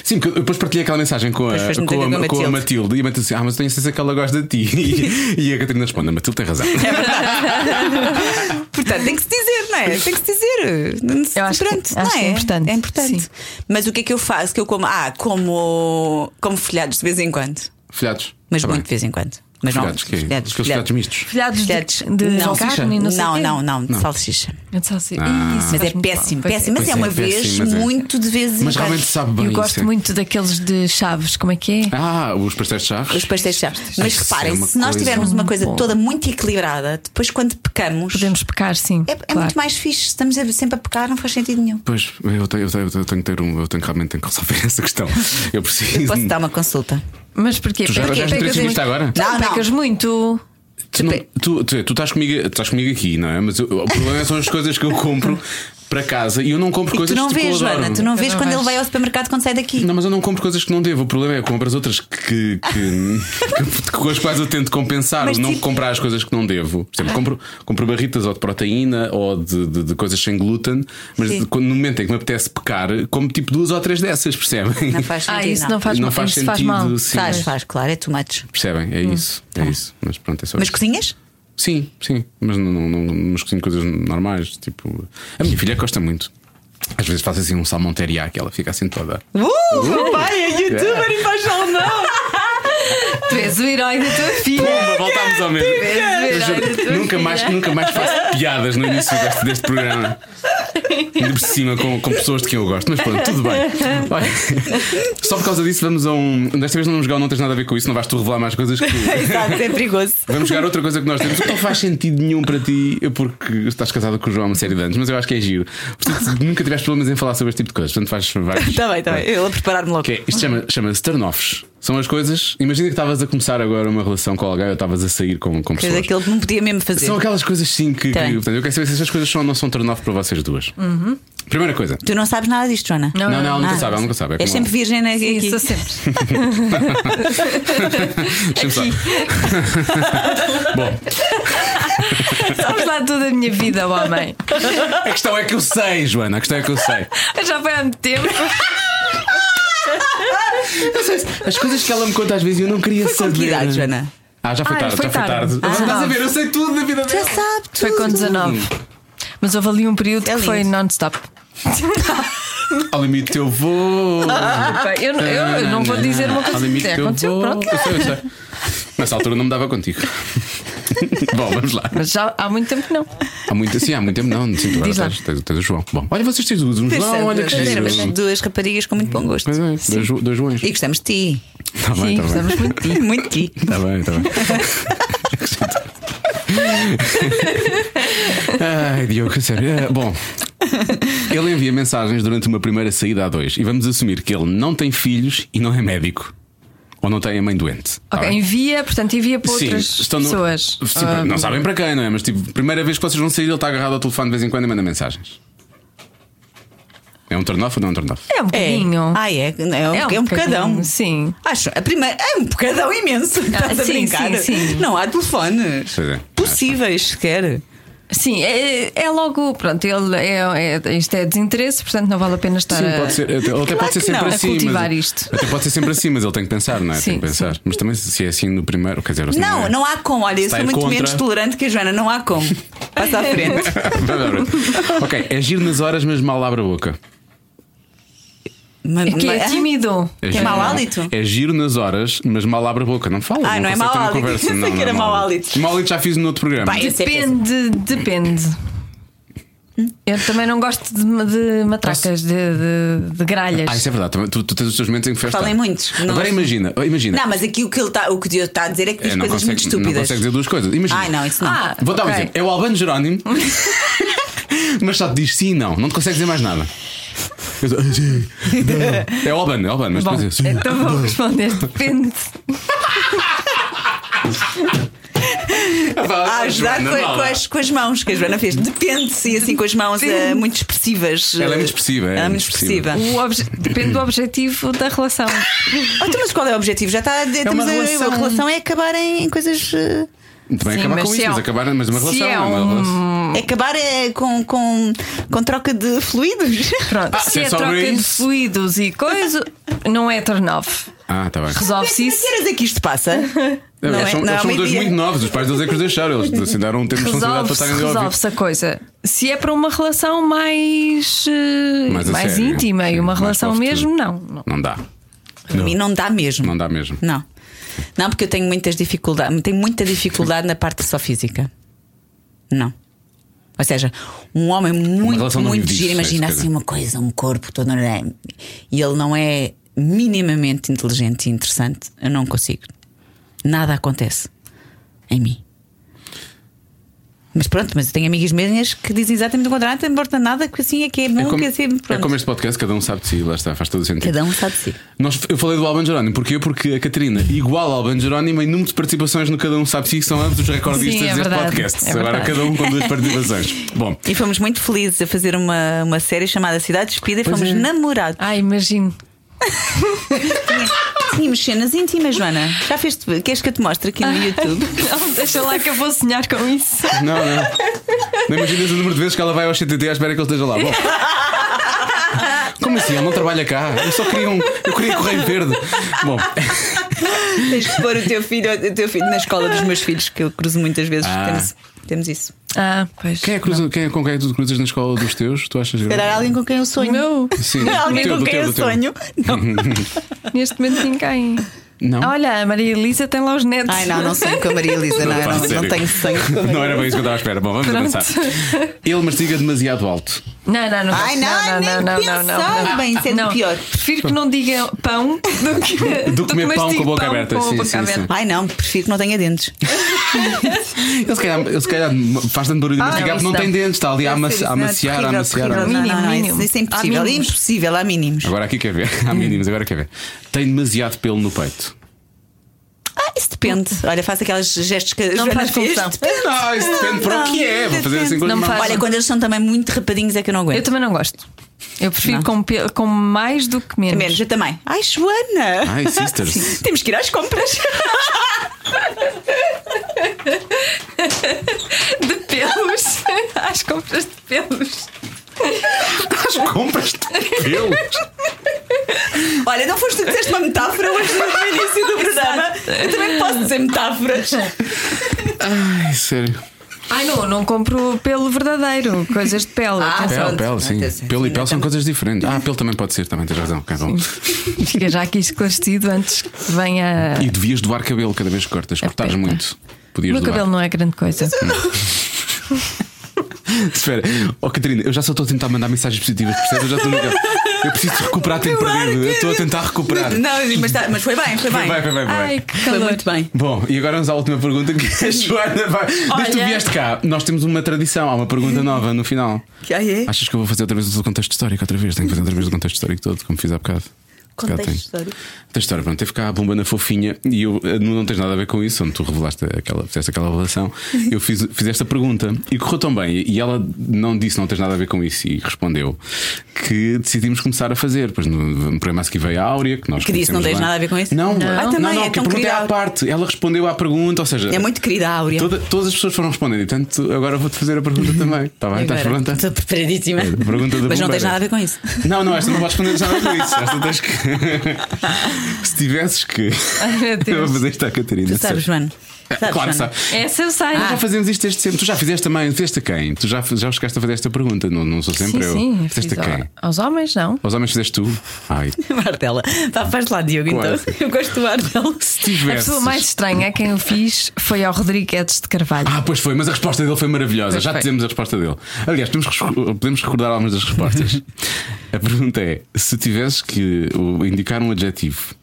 Sim, porque eu depois partilhei aquela mensagem com a, com a, com a com a Matilde. Matilde e a Matilde disse: Ah, mas eu tenho certeza que ela gosta de ti. E, e a Catarina responde: A Matilde tem razão. Portanto, tem que se dizer, não é? Tem que se dizer. Eu acho que- Pronto, acho não que é importante, É importante. sim. Mas o que é que eu faço? Que eu como. Ah, como, como folhados de vez em quando. Filhados. Mas Tá muito bem. de vez em quando. Mas não. que é? folhados, Aqueles folhados mistos. Folhados de, Folhados de não, carne, não sei não, não, não, de salsicha. Eu só sei. Ah. Isso Mas é muito péssimo, péssimo. Mas é é, uma péssimo, vez, mas é. muito de vez em Mas realmente sabe bem. Eu isso gosto é. muito daqueles de chaves, como é que é? Ah, os pastéis de chaves. Os pastéis de chaves. Mas reparem, é se nós tivermos uma coisa Bom. toda muito equilibrada, depois quando pecamos. Podemos pecar, sim. É, é claro. muito mais fixe. Estamos sempre a pecar, não faz sentido nenhum. Pois, eu tenho, eu tenho, eu tenho que ter um. Eu tenho que realmente tenho que resolver essa questão. Eu preciso. Posso dar uma consulta? Mas porquê? Tu já Porque pecas muito. agora? Não, Não, não. pecas muito. Tu, não- tu, tu, tu estás, comigo, estás comigo aqui, não é? Mas eu- o problema são as coisas que eu compro para casa e eu não compro E coisas tu não que tipo, vês, adoro. Joana, tu não vês não quando vejo. ele vai ao supermercado quando sai daqui. Não, mas eu não compro coisas que não devo. O problema é que compro as outras que, que, que- com as quais eu tento compensar Mas não tipo- comprar as coisas que não devo. Por exemplo, compro, compro barritas ou de proteína ou de, de- de coisas sem glúten, mas no momento em que me apetece pecar, como tipo duas ou três dessas, percebem? Não faz sentido. Ah, isso não faz Não mal. faz isso faz sentido, mal. sim. Faz, Mas- faz, claro, é too much. Percebem? É isso. É isso. Mas pronto, é só Hum. Mas isso. cozinhas? Sim, sim, mas não, não, não, mas cozinho coisas normais. Tipo, a minha filha gosta muito. Às vezes faço assim um salmão teriyaki, que ela fica assim toda. Uh, papai é youtuber e faz salmão. Tu és o herói da tua filha. Pumba, voltámos ao mesmo. És o herói da tua nunca, mais, filha. nunca mais faço piadas no início deste, deste programa. Por cima com, com pessoas de quem eu gosto, mas pronto, tudo bem. Olha, só por causa disso, vamos a um. Desta vez não vamos jogar, não tens nada a ver com isso, não vais tu revelar mais coisas que. Exato, é perigoso. Vamos jogar outra coisa que nós temos que não faz sentido nenhum para ti, porque estás casado com o João há uma série de anos, mas eu acho que é giro. Portanto, nunca tiveste problemas em falar sobre este tipo de coisas. Portanto, faz. Está bem, está bem. Eu vou preparar-me logo. que é, isto chama- chama-se turn-offs. São as coisas. Imagina que estavas a começar agora uma relação com alguém ou estavas a sair com, com pessoas. que ele não podia mesmo fazer. São aquelas coisas sim que. que Tem. portanto, eu quero saber se essas coisas são, ou não são turn-off para vocês duas. Primeira coisa. Tu não sabes nada disto, Joana? Não, não, ela nunca Ah. sabe, ela nunca sabe. É sempre virgem né, aqui. Isso sempre. Só. Bom, Sabes lá toda a minha vida, homem. a questão é que eu sei, Joana. A questão é que eu sei. Já foi há muito tempo. As coisas que ela me conta às vezes eu não queria Foi com saber. que idade, Joana? Ah, já foi Ah, tarde, foi já foi tarde. tarde. Ah. Estás a ver? Eu sei tudo da vida Já dela. sabe tudo. Foi com 19. Mas houve ali um período É que foi non-stop. Ao limite eu vou. Bem, Eu, eu, eu não vou dizer uma Ao coisa limite que eu aconteceu. vou. Pronto. Eu sei, eu sei. Nessa altura não me dava contigo. Bom, vamos lá. Mas já há muito tempo que não. Há muito, sim, há muito tempo não. Sim, agora Diz lá. tens, tens, tens o João. Bom, olha, vocês têm duas. Um João, olha que giro. Temos duas raparigas com muito bom gosto. Pois é, dois, dois Joões. E gostamos de ti. Está bem, Sim, bem. gostamos muito de ti. Muito de ti. Está bem, está bem. Ai, Diogo, a sério. Ah, Bom, ele envia mensagens durante uma primeira saída a dois e vamos assumir que ele não tem filhos e não é médico. Ou não tem a mãe doente. tá Ok, bem? envia, portanto, envia para Sim, outras estão no- pessoas. Sim, Ah, não sabem para quem, não é? Mas tipo, primeira vez que vocês vão sair, ele está agarrado ao telefone de vez em quando e manda mensagens. É um turn-off ou não é um turn-off? É um bocadinho. Ah, é? É um, é um, bocadinho, bocadão. Sim. Acho, a primeira, é um bocadão imenso. Estás a sim, brincar? sim, sim. Não há telefones Pois é. possíveis sequer. Sim, é, é logo, pronto, ele é, é- isto é desinteresse, portanto não vale a pena estar Sim, a, pode ser. Até, ele até pode ser sempre não. a assim. cultivar mas, isto. Até pode ser sempre assim, mas ele tem que pensar, não é? tem Sim, que pensar. Mas também se é assim no primeiro, quer dizer, assim, Não, é. não há como. Olha, eu sou muito contra. menos tolerante que a Joana. Não há como. Passa à frente. ok, é giro nas horas, mas mal abre a boca. Ma- É que é tímido. É, Que é giro- mau hálito? É giro nas horas, mas mal abre a boca. Não fala. Ah, não é consegue mau hálito. Conversa. Pensei Não, que não era é mau hálito. Mau hálito já fiz no outro programa. Esse é Depende, depende. Eu também não gosto de, de matracas, de, de, de gralhas. Ah, isso é verdade. Tu, tu tens os teus momentos em que festa. Falem muitos. Não- Agora imagina, imagina. Não, mas aqui o que, ele tá, o que o Diogo está a dizer é que diz É, não, coisas consegue, muito não estúpidas. consegue dizer duas coisas. Imagina. Ai, não, isso não. Ah, Vou dar um exemplo. É o Albano Jerónimo, mas só te diz sim e não. Não te consegue dizer mais nada. É o Albano, é mas Bom, depois é sim. então vou responder. Depende. a ajudar com, com as, com as mãos que a Joana fez. Depende-se e assim com as mãos eh, muito expressivas. Ela é muito expressiva, é Ela é muito expressiva. obje- Depende do objetivo da relação. Oh, então, mas qual é o objetivo? Já está. uma a, relação. a relação é acabar em, em coisas. Eh, Também Sim, acabar mas com se isso, é mas um- acabar, mas uma se relação. é não é uma relação. É acabar eh, com, com, com troca de fluidos. Pronto, Ah, se se é é troca de isso. fluidos e coisa, não é turn off. Ah, tá bem. Resolve-se Que isso. horas é que isto passa? É, Não eles é- são, não é são dois muito novos, os pais deles é que os deixaram, eles assinaram um tempo de responsabilidade para estarem resolve-se a coisa. Se é para uma relação mais, eh, Mais mais sério. íntima Sim, e uma relação mesmo, não. não. Não dá. Para mim não dá mesmo. Não dá mesmo. Não. Não, porque eu tenho muitas dificuldades. Tenho muita dificuldade na parte só física. Não. Ou seja, um homem muito, muito giro, disso, é imagina assim uma coisa, um corpo todo. E ele não é minimamente inteligente e interessante. Eu não consigo. Nada acontece em mim. Mas pronto, mas eu tenho amigas minhas que dizem exatamente o contrário, não importa nada, que assim é que é bom, É como, que assim, é pronto. como este podcast, cada um sabe de si, lá está, faz todo o sentido. Cada um sabe de si. Nós, eu falei do Alban Jerónimo, porquê? Porque a Catarina, igual ao Alban Jerónimo, em número de participações no Cada Um Sabe de Si, são ambos os recordistas Sim, é deste podcast. é Agora cada um com duas participações. Bom, E fomos muito felizes a fazer uma, uma série chamada Cidade Despida e fomos é. namorados. Ah, imagino. Tínhamos cenas íntimas, Joana. Já fizeste? Queres que eu te mostre aqui no YouTube? Não, deixa lá que eu vou sonhar com isso. não, não. Não imaginas o número de vezes que ela vai ao CTT à espera que ele esteja lá. Bom. Como assim? Ele não trabalha cá. Eu só queria um. Eu queria correio verde. Bom, Tens que pôr o teu filho, o teu filho na escola dos meus filhos, que eu cruzo muitas vezes. Ah. Temos, temos isso. Ah, pois. quem é, cruza, quem é com quem é que tu cruzas na escola dos teus? Tu achas Se calhar alguém com quem eu sonho. Meu, Sim, alguém teu, com quem teu, eu sonho. Não. neste momento ninguém. Não. Olha, a Maria Elisa tem lá os netos. Ai, não, não sonho com a Maria Elisa, não, eu Fala não, não tenho sonho Não era bem isso que eu estava à espera. Bom, vamos Pronto. avançar. Ele mastiga demasiado alto. Não, não, não. Ai, não, nem pensar. Bem, isso é do não. pior. Prefiro que não digam pão do que, Do comer pão com a boca pão aberta. com a Sim, boca sim, aberta. sim. Ai, não, prefiro que não tenha dentes. Ele se calhar, ele se calhar faz tanto barulho de Ah, mastigar não, porque não tem dentes, está ali a amaci- a é? amaciar, a Terrível, amaciar. Mínimo, não, não, não. Isso, isso é Há impossível. mínimos. Impossível, há mínimos. Agora aqui quer ver. Há mínimos, agora quer ver. Tem demasiado pelo no peito. Ah, isso depende. Olha, faz aqueles gestos que a Não faz confusão. Depende. Não, isso depende para o que é. Vou fazer assim com faz. Olha, quando eles são também muito rapadinhos é que eu não aguento. Eu também não gosto. Eu prefiro com, com mais do que menos. Menos, eu também. Ai, Joana! Ai, sisters. Temos que ir às compras. De pelos. Às compras de pelos. As compras de pelos. Olha, não foste tu que disseste uma metáfora hoje no início do programa? Eu também posso dizer metáforas. Ai, sério. Ai não, não compro pelo verdadeiro, coisas de pele. Ah. Pele, pele, sim. Pelo e pele são coisas diferentes. Ah, pelo também pode ser, também tens razão. Ok, bom. Fica já aqui esclarecido antes que venha. E devias doar cabelo cada vez que cortas. Cortares pé, muito. O Podias meu doar. cabelo não é grande coisa. Espera, oh Catarina, eu já só estou a tentar mandar mensagens positivas, percebes? Eu já estou naquela. Eu preciso recuperar tempo perdido. Eu estou a tentar recuperar. Não, mas, tá- mas foi bem, foi bem. Vai, vai, vai, vai. Ai, que Foi calor. muito bem. Bom, e agora vamos à última pergunta que a Joana vai. Desde que tu Olha. vieste cá, nós temos uma tradição, há uma pergunta nova no final. Que aí é? Achas que eu vou fazer outra vez do contexto histórico? Outra vez? Tenho que fazer outra vez do contexto histórico todo, como fiz há bocado. Contexto tenho. histórico. Contexto histórico, pronto, teve cá a bomba na fofinha e eu eh, não, não tens nada a ver com isso, onde tu revelaste aquela, fizeste aquela revelação. Eu fiz, fiz esta pergunta e correu tão bem. E ela não disse não tens nada a ver com isso e respondeu que decidimos começar a fazer. Pois no, no programa a seguir veio a Áurea, que nós Que disse, não tens nada a ver com isso? Não, Não. Ah, não, também, não, é que a tão pergunta é querida. à parte. Ela respondeu à pergunta, ou seja, É muito querida a Áurea. toda- todas as pessoas foram respondendo. E portanto, agora vou-te fazer a pergunta também. Está bem? Estás pronta? Estou preparadíssima. É, a pergunta Mas não bombeira. tens nada a ver com isso. Não, não, esta não podes responder nada com isso. Esta tens que. Se tivesses que. Ai, meu Eu Deus. vou fazer isto à Catarina. Tu sabes. Joana? Sabes, Claro sabe. Essa eu sei. Nós já fazemos isto desde sempre. Tu já fizeste também. Fizeste a quem? Tu já, já chegaste a fazer esta pergunta. Não, não sou sempre sim, eu. sim. Fizeste fiz a quem? ao- Aos homens, não. Aos homens fizeste tu? Ai. Martela. Tá, faz lá, Diogo, Claro. então. Eu gosto do Martela. Se A tivesses. pessoa mais estranha a quem eu fiz foi ao Rodrigues de Carvalho. Ah, pois foi, mas a resposta dele foi maravilhosa. Pois Já foi. dizemos a resposta dele. Aliás, podemos, podemos recordar algumas das respostas. a pergunta é: se tivesses que indicar um adjetivo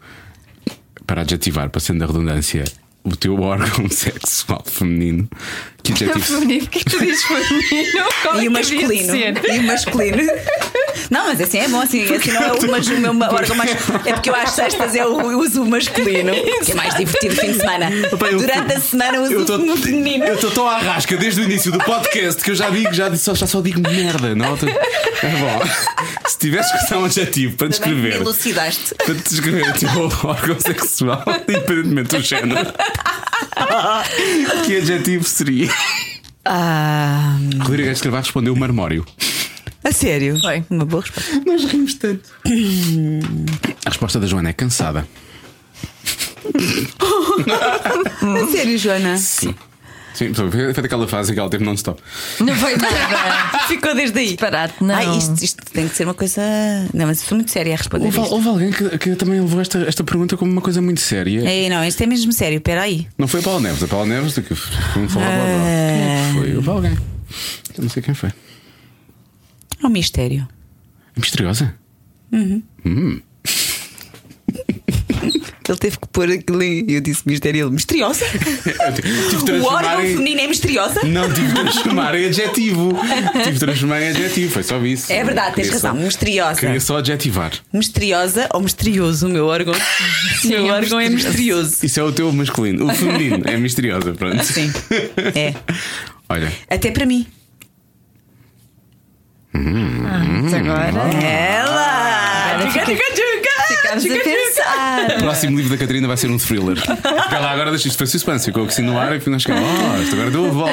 para adjetivar, passando a redundância, o teu órgão sexual feminino, que adjetivo? Feminino, porque tu dizes feminino? Qual é E o que masculino. E o masculino. Não, mas assim é bom, assim, assim não é o, mas, o meu órgão mais. É porque eu às sextas eu uso o masculino, que é mais divertido o fim de semana. Eu- Durante a semana eu Eu uso o feminino. eu estou tão à rasca desde o início do podcast que eu já digo, já, só, já só digo merda, não? É bom. Se tivesse que usar um adjetivo para descrever, elucidaste. para descrever o teu órgão sexual, independentemente do género, que adjetivo seria? Ah, Rodrigues Carvalho respondeu marmório. a sério? Foi. Uma boa resposta. Nós rimos tanto. A resposta da Joana é cansada. A sério, Joana? Sim. Sim, foi foi daquela fase em que ela teve non-stop. Não foi nada. Ficou desde aí. Disparate, não. Ai, isto, isto tem que ser uma coisa. Não, mas sou muito séria a responder. Houve, Isto. houve alguém que, que também levou esta, esta pergunta como uma coisa muito séria. Ei, não, isto é mesmo sério, espera aí. Não foi a Paula Neves, a Paula Neves que foi um falar blá, blá. Ah. Foi houve alguém. Eu não sei quem foi. É um mistério. Misteriosa? Ele teve que pôr aquilo em. Eu disse mistério. Ele, misteriosa? Eu tive de O órgão em. feminino é misteriosa? Não, tive de transformar em adjetivo. Tive de transformar em adjetivo, foi só isso. É verdade, tens Queria só- razão. Misteriosa. Queria só adjetivar. Misteriosa ou misterioso? O meu órgão. o meu é órgão é misterioso. Isso é o teu masculino. O feminino é misteriosa, pronto. Sim. É. Olha, Até para mim. Ah, mas agora. Ela! Agora fica- Ficamos a pensar. o próximo livro da Catarina vai ser um thriller. Porque ela agora deixa isto foi suspense, ficou assim no ar e nós ficamos, oh, isto agora deu a volta.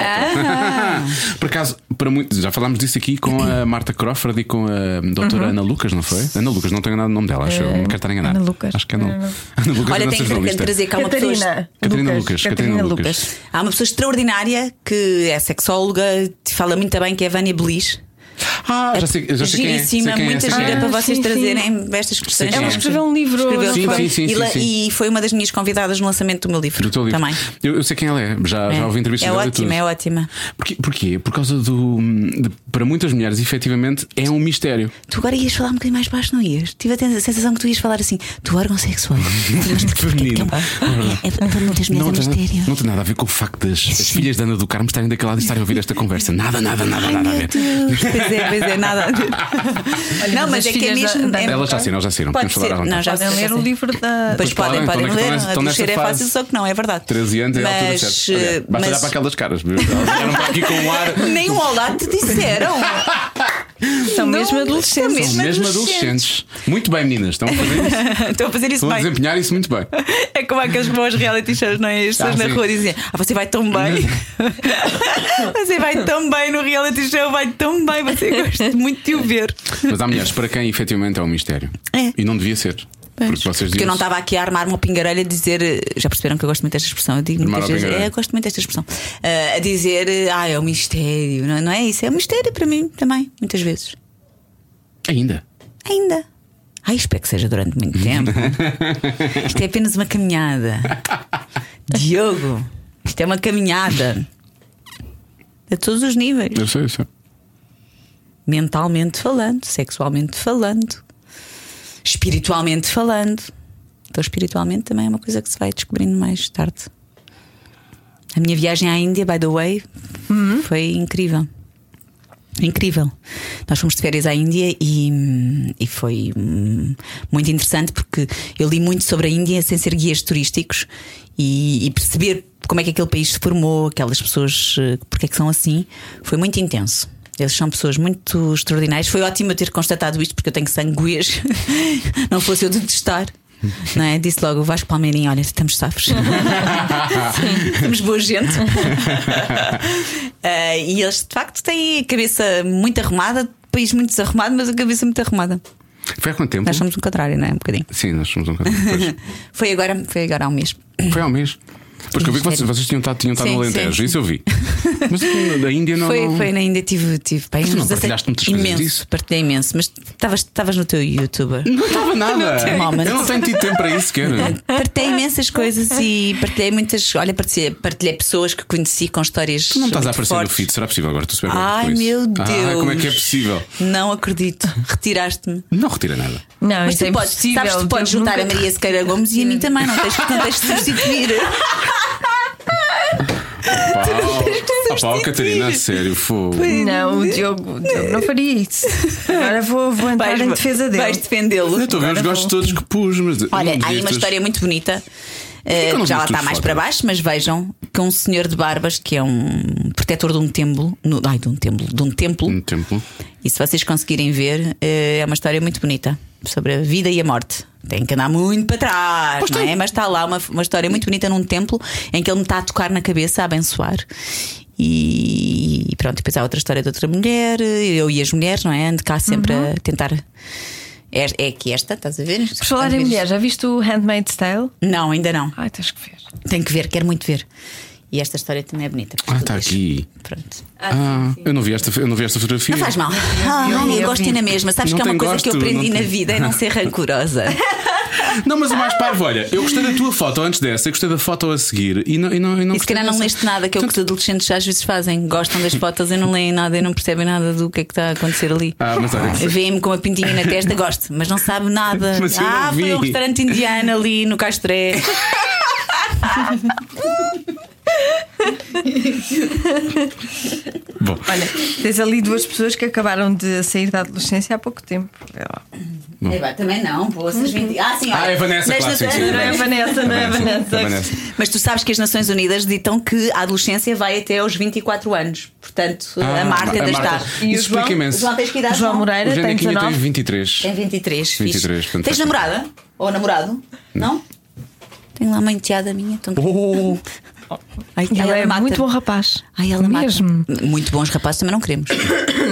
Por acaso, para muitos, já falámos disso aqui com a Marta Crawford e com a doutora Uhum. Ana Lucas, não foi? Ana Lucas, não tenho nada no nome dela, acho eu. Não quero estar enganado. Ana Lucas. Acho que é não. Ana- Ana Lucas é Olha, tenho que trazer cá uma pessoa. Catarina. Catarina Lucas, Catarina Lucas. Há uma pessoa extraordinária que é sexóloga, te fala muito bem, que é a Vânia Belis. Ah, já sei, já sei quem é. Giríssima, quem é, muita quem é. gira para Ah, vocês sim, trazerem estas questões. Ela é. escreveu um livro. Escreveu, Sim, sim, sim, e, sim, sim. e foi uma das minhas convidadas no lançamento do meu livro. Do teu livro. Também. Eu, eu sei quem ela é, já, já ouvi entrevistas É dela e ótima, tudo. é ótima. Porquê? Porquê? Por causa do. de- para muitas mulheres, efetivamente, é um mistério. Tu agora ias falar um bocadinho mais baixo, não ias? Tive a sensação que tu ias falar assim, do órgão sexual. Feminino. É, é para muitas mulheres Não é um tem, mistério. não tem nada a ver com o facto das as filhas da Ana do Carmo estarem daquele lado e estarem a ouvir esta conversa. Nada, nada, nada, nada a ver. Pois é, pois é, nada a ver. não, mas mas as é que é da- mesmo. da- é- Elas já saíram, já saíram. Pode Podemos falar ser. Não, já Podem ler o livro da. Pois Pois podem, podem, podem estão ler. A cheiro é fácil, só que não, é verdade. 13 anos é a altura Mas, certa. Olha, Basta olhar para aquelas caras. viu? Elas vieram para aqui com um ar. Nem um olá te disseram. São Não, mesmo são adolescentes. mesmo Mesmo adolescentes. adolescentes. Muito bem, meninas. Estão a fazer isso. Estão a fazer isso Estão a bem. desempenhar isso muito bem. É como aqueles bons reality shows, não é? As pessoas Ah, na sim. rua dizem: Ah, você vai tão bem. você vai tão bem no reality show, vai tão bem. Você gosta muito de o ver. Mas há mulheres para quem efetivamente é um mistério. É. E não devia ser. Porque Porque eu não estava aqui a armar uma pingarelha a dizer. eh, Já perceberam que eu gosto muito desta expressão? Eu digo Armar muitas vezes. É, eu gosto muito desta expressão. Eh, a dizer, ah, é um mistério. Não, não é isso? É um mistério para mim também, muitas vezes. Ainda. Ainda. Ai, espero que seja durante muito tempo. isto é apenas uma caminhada. Diogo, isto é uma caminhada. A todos os níveis. Eu sei, eu sei. Mentalmente falando, sexualmente falando, espiritualmente falando. Então, espiritualmente também é uma coisa que se vai descobrindo mais tarde. A minha viagem à Índia, by the way, foi incrível. Incrível. Nós fomos de férias à Índia e, e foi hum, muito interessante porque eu li muito sobre a Índia sem ser guias turísticos e, e perceber como é que aquele país se formou, aquelas pessoas, eh, porque é que são assim, foi muito intenso. Eles são pessoas muito extraordinárias. Foi ótimo eu ter constatado isto porque eu tenho sangue goês. Não fosse eu de testar. Não é? Disse logo o Vasco Palmeirinho: Olha, estamos safos. Estamos boa gente. Ah, e eles de facto têm a cabeça muito arrumada, país muito desarrumado, mas a cabeça muito arrumada. Foi há quanto tempo? Nós somos o contrário, não é? Um bocadinho. Sim, nós somos um. Pois. Foi agora, foi agora há um mês. Foi ao mês. Porque eu vi que vocês, vocês tinham estado, tinham estado Sim, no Alentejo, sim, isso eu vi. Mas da Índia não. Foi, não... foi na Índia, tive, tive bem, Mas tu não uns 17 partilhaste muitas coisas imenso, disso? partilhei imenso, mas estavas- estavas no teu youtuber. Não estava nada. moment. eu não tenho tido tempo para isso sequer. Partilhei imensas coisas e partilhei muitas. Olha, partilhei, partilhei pessoas que conheci com histórias. Tu não estás a aparecer no fortes. feed, será possível agora? Tu super Ai com isso. meu Deus! Ah, como é que é possível? Não acredito. Retiraste-me. Não retira nada. Não, Mas isso tu é podes, impossível. sabes, tu podes juntar nunca- a Maria Sequeira Gomes e a mim também, não tens, não tens de substituir. Ah, pau, Catarina, a sério, fogo. Não, o Diogo, o Diogo não faria isso. Agora vou, vou entrar em defesa dele. vais defendê-lo. Eu estou a ver os Agora gostos vou. todos que pus, mas. Olha, não há aí devias uma ter- história muito bonita. eh, que eu não já vi lá as tuas está mais fotos? para baixo, mas vejam que um senhor de barbas que é um protetor de um templo, no, ai, de um templo, de um templo, Um templo. e se vocês conseguirem ver, eh, é uma história muito bonita sobre a vida e a morte. Tem que andar muito para trás, não é? Mas está lá uma, uma história muito bonita num templo em que ele me está a tocar na cabeça, a abençoar. E, e pronto, depois há outra história de outra mulher, eu e as mulheres, não é? Ando cá sempre a tentar. É, é aqui esta, estás a ver? Por falar em mulher, já viste o Handmade Style? Não, ainda não. Ai, tens que ver. Tenho que ver, quero muito ver. E esta história também é bonita. Ah, está aqui. Pronto. Ah, eu não vi esta, eu não vi esta fotografia. Não faz mal. Ah, eu vi, eu eu gosto na mesma. Sabes Não que é uma coisa que eu gosto, aprendi na tem. vida é não ser rancorosa. Não, mas o mais parvo, olha, eu gostei da tua foto antes dessa, eu gostei da foto a seguir e não, e não, e não E se calhar não leste nada, que é o que os adolescentes às vezes fazem. Gostam das fotos e não leem nada e não percebem nada do que é que está a acontecer ali. Ah, mas olha, Vêem-me com uma pintinha na testa, gosto, mas não sabe nada. Mas eu não ah, foi um restaurante indiano ali no Castré. Bom, Olha, tens ali duas pessoas que acabaram de sair da adolescência há pouco tempo. Lá. É, também não, essas 20... Ah, sim, olha. Ah, é a Vanessa, claro, sim, sim. Não é a Vanessa, não é a Vanessa. Mas tu sabes que as Nações Unidas ditam que a adolescência vai até aos 24 anos. Portanto, Ah, a Marta ainda está. E Isso explica imenso. João, tens que idade? João Moreira tem Janequinha tem 19. 23. Tem 23. 23, fixe. portanto, Tens namorada? Ou namorado? Não? Tenho lá uma enteada minha. Então... Oh, Ai, Ele ela é mata. muito bom rapaz. Ai, ela Mesmo. mata. Muito bons rapazes também não queremos.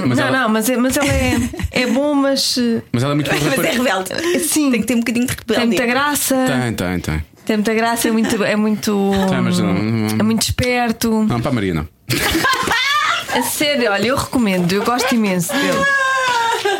mas, não, ela, não, mas, é- mas ele é, é bom, mas eh, mas ela é muito boa Mas é rebelde. Sim. Tem que ter um bocadinho de tem rebelde. muita graça. Tem, tem, tem. Tem muita graça, é muito. É muito, Tem, não- é muito esperto. Não, para a Maria não. A sério, olha, eu recomendo, eu gosto imenso dele.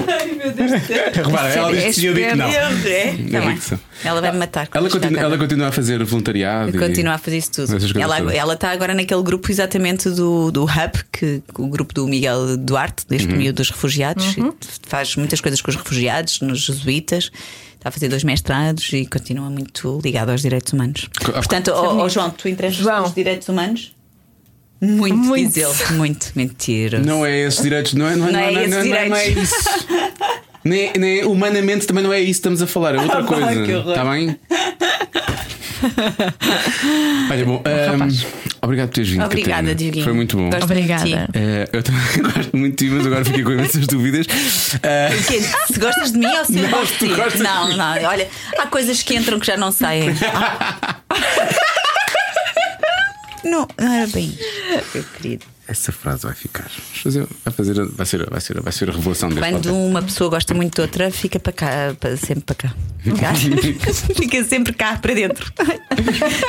Repara, ela É disse que tinha dito que não. É? É Rickson. Ela vai me matar. Ela continua, ela continua a fazer voluntariado. e- Continua a fazer isso tudo. Ela, ela está agora naquele grupo exatamente do, do Hub, que, o grupo do Miguel Duarte, deste Uhum. dos refugiados. E Faz muitas coisas com os refugiados, nos jesuítas. Está a fazer dois mestrados e continua muito ligado aos direitos humanos. Co- Portanto, ó ó, João, tu interesses João. nos direitos humanos? Muito, Muito. diz ele. Muito. Mentira. Não é esses direitos, não é, não é, Não é não é, não é, não é, não é direitos. isso. Nem, nem humanamente também não é isso que estamos a falar, é outra Ah, coisa. Está bem? Olha, bom, ahm, obrigado por teres vindo. Obrigada, Catarina. Dioguinho. Foi muito bom. Gosto Obrigada. Eh, eu também gosto muito de ti, mas agora fiquei com imensas dúvidas. Quê? Se gostas de mim ou se eu Não, gosto de ti? Não, não. Olha, há coisas que entram que já não saem. Não, não era bem isto, meu querido. essa frase vai ficar. Vai, fazer, vai, ser, vai, ser, vai ser a revelação deste Quando podcast. uma pessoa gosta muito de outra, fica para cá, para- sempre para cá. Fica sempre cá para dentro.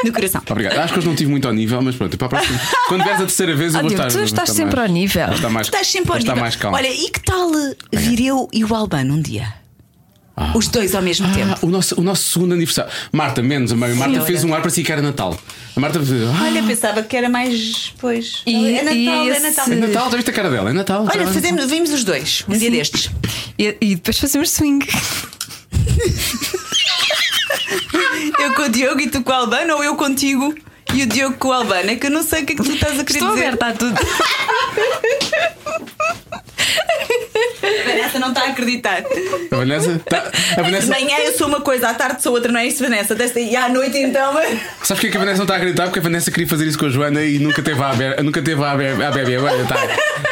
No coração. Obrigado. Acho que hoje não estive muito ao nível, mas pronto, para a próxima. Quando vieres a terceira vez, eu vou Diogo, estar. tu estás sempre mais- ao nível. vou estar mais, Estás sempre ao nível. mais calmo. Olha, e que tal vir eu e o Albano um dia? Os dois ao mesmo Ah, tempo. o nosso, o nosso segundo aniversário. Marta, menos, a Marta Sim, fez um ar para si que era Natal. A Marta fez. Ah, Olha, pensava que era mais. Pois. E- é Natal, e é esse- Natal. é Natal, já viste a cara dela? É Natal. Olha, Tá- fazemos, vimos os dois, um dia destes. E, e depois fazemos swing. Eu com o Diogo e tu com o Albano, ou eu contigo e o Diogo com o Albano? É que eu não sei o que é que tu estás a querer Estou dizer. aberta a tudo. A Vanessa não está a acreditar. A Vanessa. tá- a De Vanessa manhã eu sou uma coisa, à tarde sou outra, não é isso, Vanessa? Desta- E à noite então. Sabes porque é que a Vanessa não está a acreditar? Porque a Vanessa queria fazer isso com a Joana e nunca teve a beber. Nunca teve a beber. A beber. Olha, tá.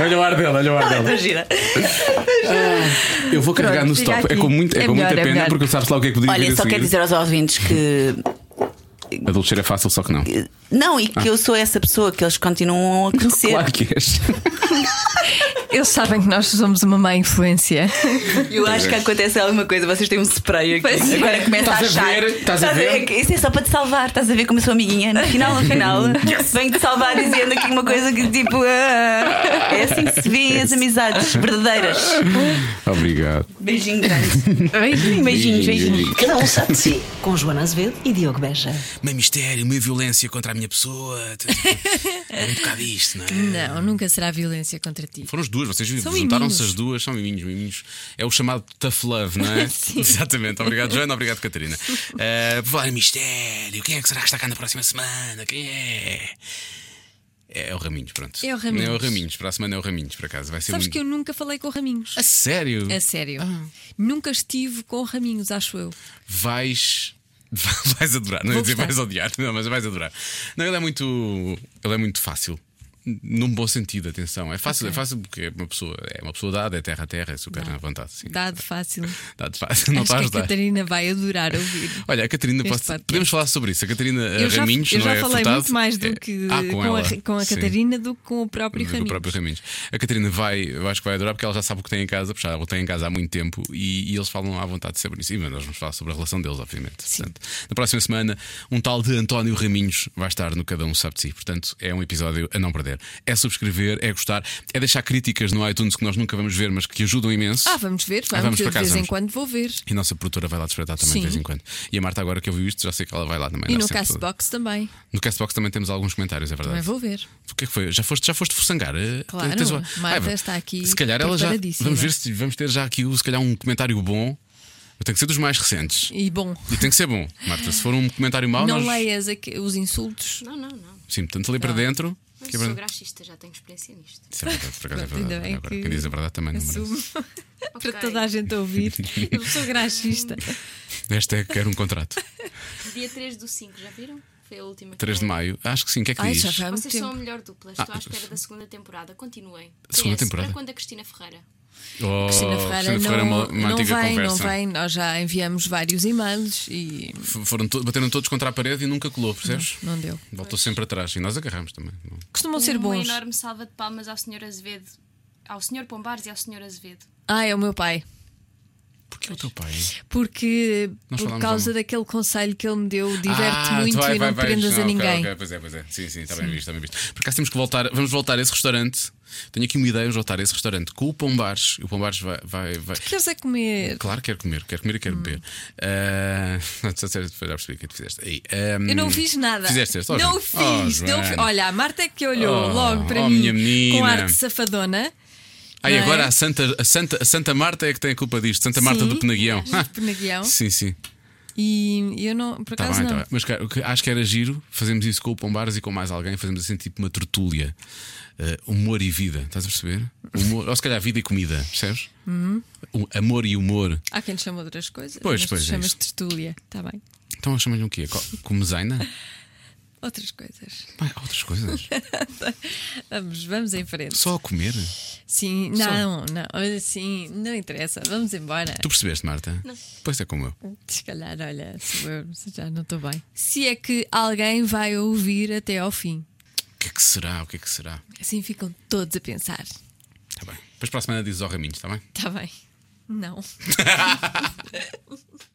olha o ar dela, olha o ar dela. Imagina. Eu vou carregar Pronto, no stop. É com, muito, é É com melhor, muita é pena melhor. porque sabes lá o que é que podia Olha, só quero dizer aos ouvintes que. Adultecer é fácil, só que não. Não, e que eu sou essa pessoa que eles continuam a conhecer. Claro que és. Eles sabem que nós somos uma má influência. Eu acho que acontece alguma coisa, vocês têm um spray aqui. Pois é. Agora começa a Estás a achar. ver? Estás a ver? é que Isso é só para te salvar, estás a ver como eu sou amiguinha. No final, no final, venho-te salvar dizendo aqui uma coisa que tipo. ah, é assim que se vêem as amizades verdadeiras. Obrigado. Beijinho grande. Beijinhos, beijinhos. Cada um sabe de si. Com Joana Azevedo e Diogo Beja. Meio mistério, meio violência contra a minha pessoa. É um bocado isto, não é? Não, nunca será violência contra ti. Foram as duas, vocês juntaram-se as duas, são miminhos, miminhos. É o chamado tough love, não é? Sim. Exatamente. Obrigado, Joana, obrigado, Catarina. Uh, por falar em mistério, quem é que será que está cá na próxima semana? Quem é? É o Raminhos, pronto. É o Raminhos. É o Raminhos, para a semana é o Raminhos, por acaso. Vai ser Sabes muito... que eu nunca falei com Raminhos. A sério? A sério. Ah. Nunca estive com Raminhos, acho eu. vais. Vais adorar, não ia dizer vais odiar, não, mas vais adorar. Não, ele é muito. Ele é muito fácil. Num bom sentido, atenção. É fácil, é fácil porque é uma pessoa, é uma pessoa dada, é terra a terra, é super à vontade. Sim. Dado fácil. Dado fácil, não acho está a que a ajudar. Catarina vai adorar ouvir. Olha, a Catarina, podcast. podemos falar sobre isso. A Catarina Eu já, Raminhos eu não já é falei muito mais do É- que Ah, com, ela. a, com a Sim. Catarina do que com o próprio Raminhos. próprio Raminhos. A Catarina vai, eu acho que vai adorar porque ela já sabe o que tem em casa, porque já o tem em casa há muito tempo e, e eles falam à vontade sobre isso. E mas nós vamos falar sobre a relação deles, obviamente. Portanto, na próxima semana, um tal de António Raminhos vai estar no Cada Um Sabe de Si. Portanto, é um episódio a não perder. É subscrever, é gostar, é deixar críticas no iTunes que nós nunca vamos ver, mas que ajudam imenso. Ah, vamos ver, Ah, vamos, vamos eu por de acaso, vez em vamos. quando vou ver. E a nossa produtora vai lá desfrutar também de Sim. vez em quando. E a Marta, agora que eu vi isto, já sei que ela vai lá também. E no Castbox também. No Castbox também temos alguns comentários, é verdade. Também vou ver. O que é que foi? Já foste, já foste forçangar? Eh, Claro, tens Marta Ah, está aqui Se calhar ela já. Vamos ver se vamos ter já aqui se calhar um comentário bom. Tem que ser dos mais recentes. E bom, E tem que ser bom, Marta. Se for um comentário mau, não nós. leias os insultos. Não, não, não. Sim, portanto ali para dentro. Mas que é sou verdade. graxista, já tenho experiência nisto. Isso é verdade, por acaso é verdade. bem Agora, que quem diz a verdade também não Assumo. merece. Para Ok. toda a gente ouvir. Eu sou graxista. Esta é quero um contrato. Dia 3 do 5, já viram? Foi a última. que 3 de maio. Acho que sim. O que é que Ai, diz? Vocês são a tempo. melhor dupla. Ah, Estou à espera da segunda temporada. Continuem. Segunda PS, temporada? Para quando a Cristina Ferreira? Oh, Cristina Ferreira, Cristina Ferreira é não, uma, uma não antiga vem, conversa. não vem. Nós já enviamos vários e-mails e Foram to- bateram todos contra a parede e nunca colou, percebes? não deu. Voltou sempre atrás e nós agarramos também. Não. Costumam ser Uma bons. enorme salva de palmas ao Sr. Azevedo, ao Sr. Pombares e ao Sr. Azevedo. Ah, é o meu pai. Porquê o teu pai? Porque Nós por causa de daquele conselho que ele me deu, diverte Ah, muito vai, e vai, não vais- prendas ah, a ok, ninguém. ok, Pois é, pois é. Sim, sim, está bem visto, está bem visto. Por acaso temos que voltar, vamos voltar a esse restaurante. Tenho aqui uma ideia, voltar a esse restaurante com o Pombares. O Pombares vai. vai, vai... Queres é comer? Claro, quero comer, quero comer e quero beber. Ah, já sério, já percebi o que tu fizeste. Aí, ahm, Eu não fiz nada. Fizeste este? Oh, não fiz. Oh, não fi- Joana. Olha, a Marta é que olhou Oh, logo para mim com ar de safadona. Não é? agora a Santa, a, Santa, a Santa Marta é que tem a culpa disto. Santa Marta Sim, do Penaguião. do Penaguião. sim, sim. E eu não, por Tá acaso bem, tá não. bem. Mas cara, acho que era giro, fazemos isso com o Pombares e com mais alguém, fazemos assim tipo uma tertúlia. Uh, humor e vida, estás a perceber? Humor, ou se calhar vida e comida, percebes? O amor e humor. Há quem te chama de outras coisas. Pois, mas pois, tu é chamas de tertúlia. Está bem. Então chamam-lhe o quê? Co- Comezaina? Outras coisas. Pai, outras coisas. Vamos, vamos em frente. Só a comer. Sim, não, não. Assim, não interessa. Vamos embora. Tu percebeste, Marta? Não. Pois é como eu. Se calhar, olha, sou eu, já não estou bem. Se é que alguém vai ouvir até ao fim. O que é que será? O que é que será? Assim ficam todos a pensar. Está bem. Depois para a semana dizes ao Raminhos, está bem? Está bem. Não.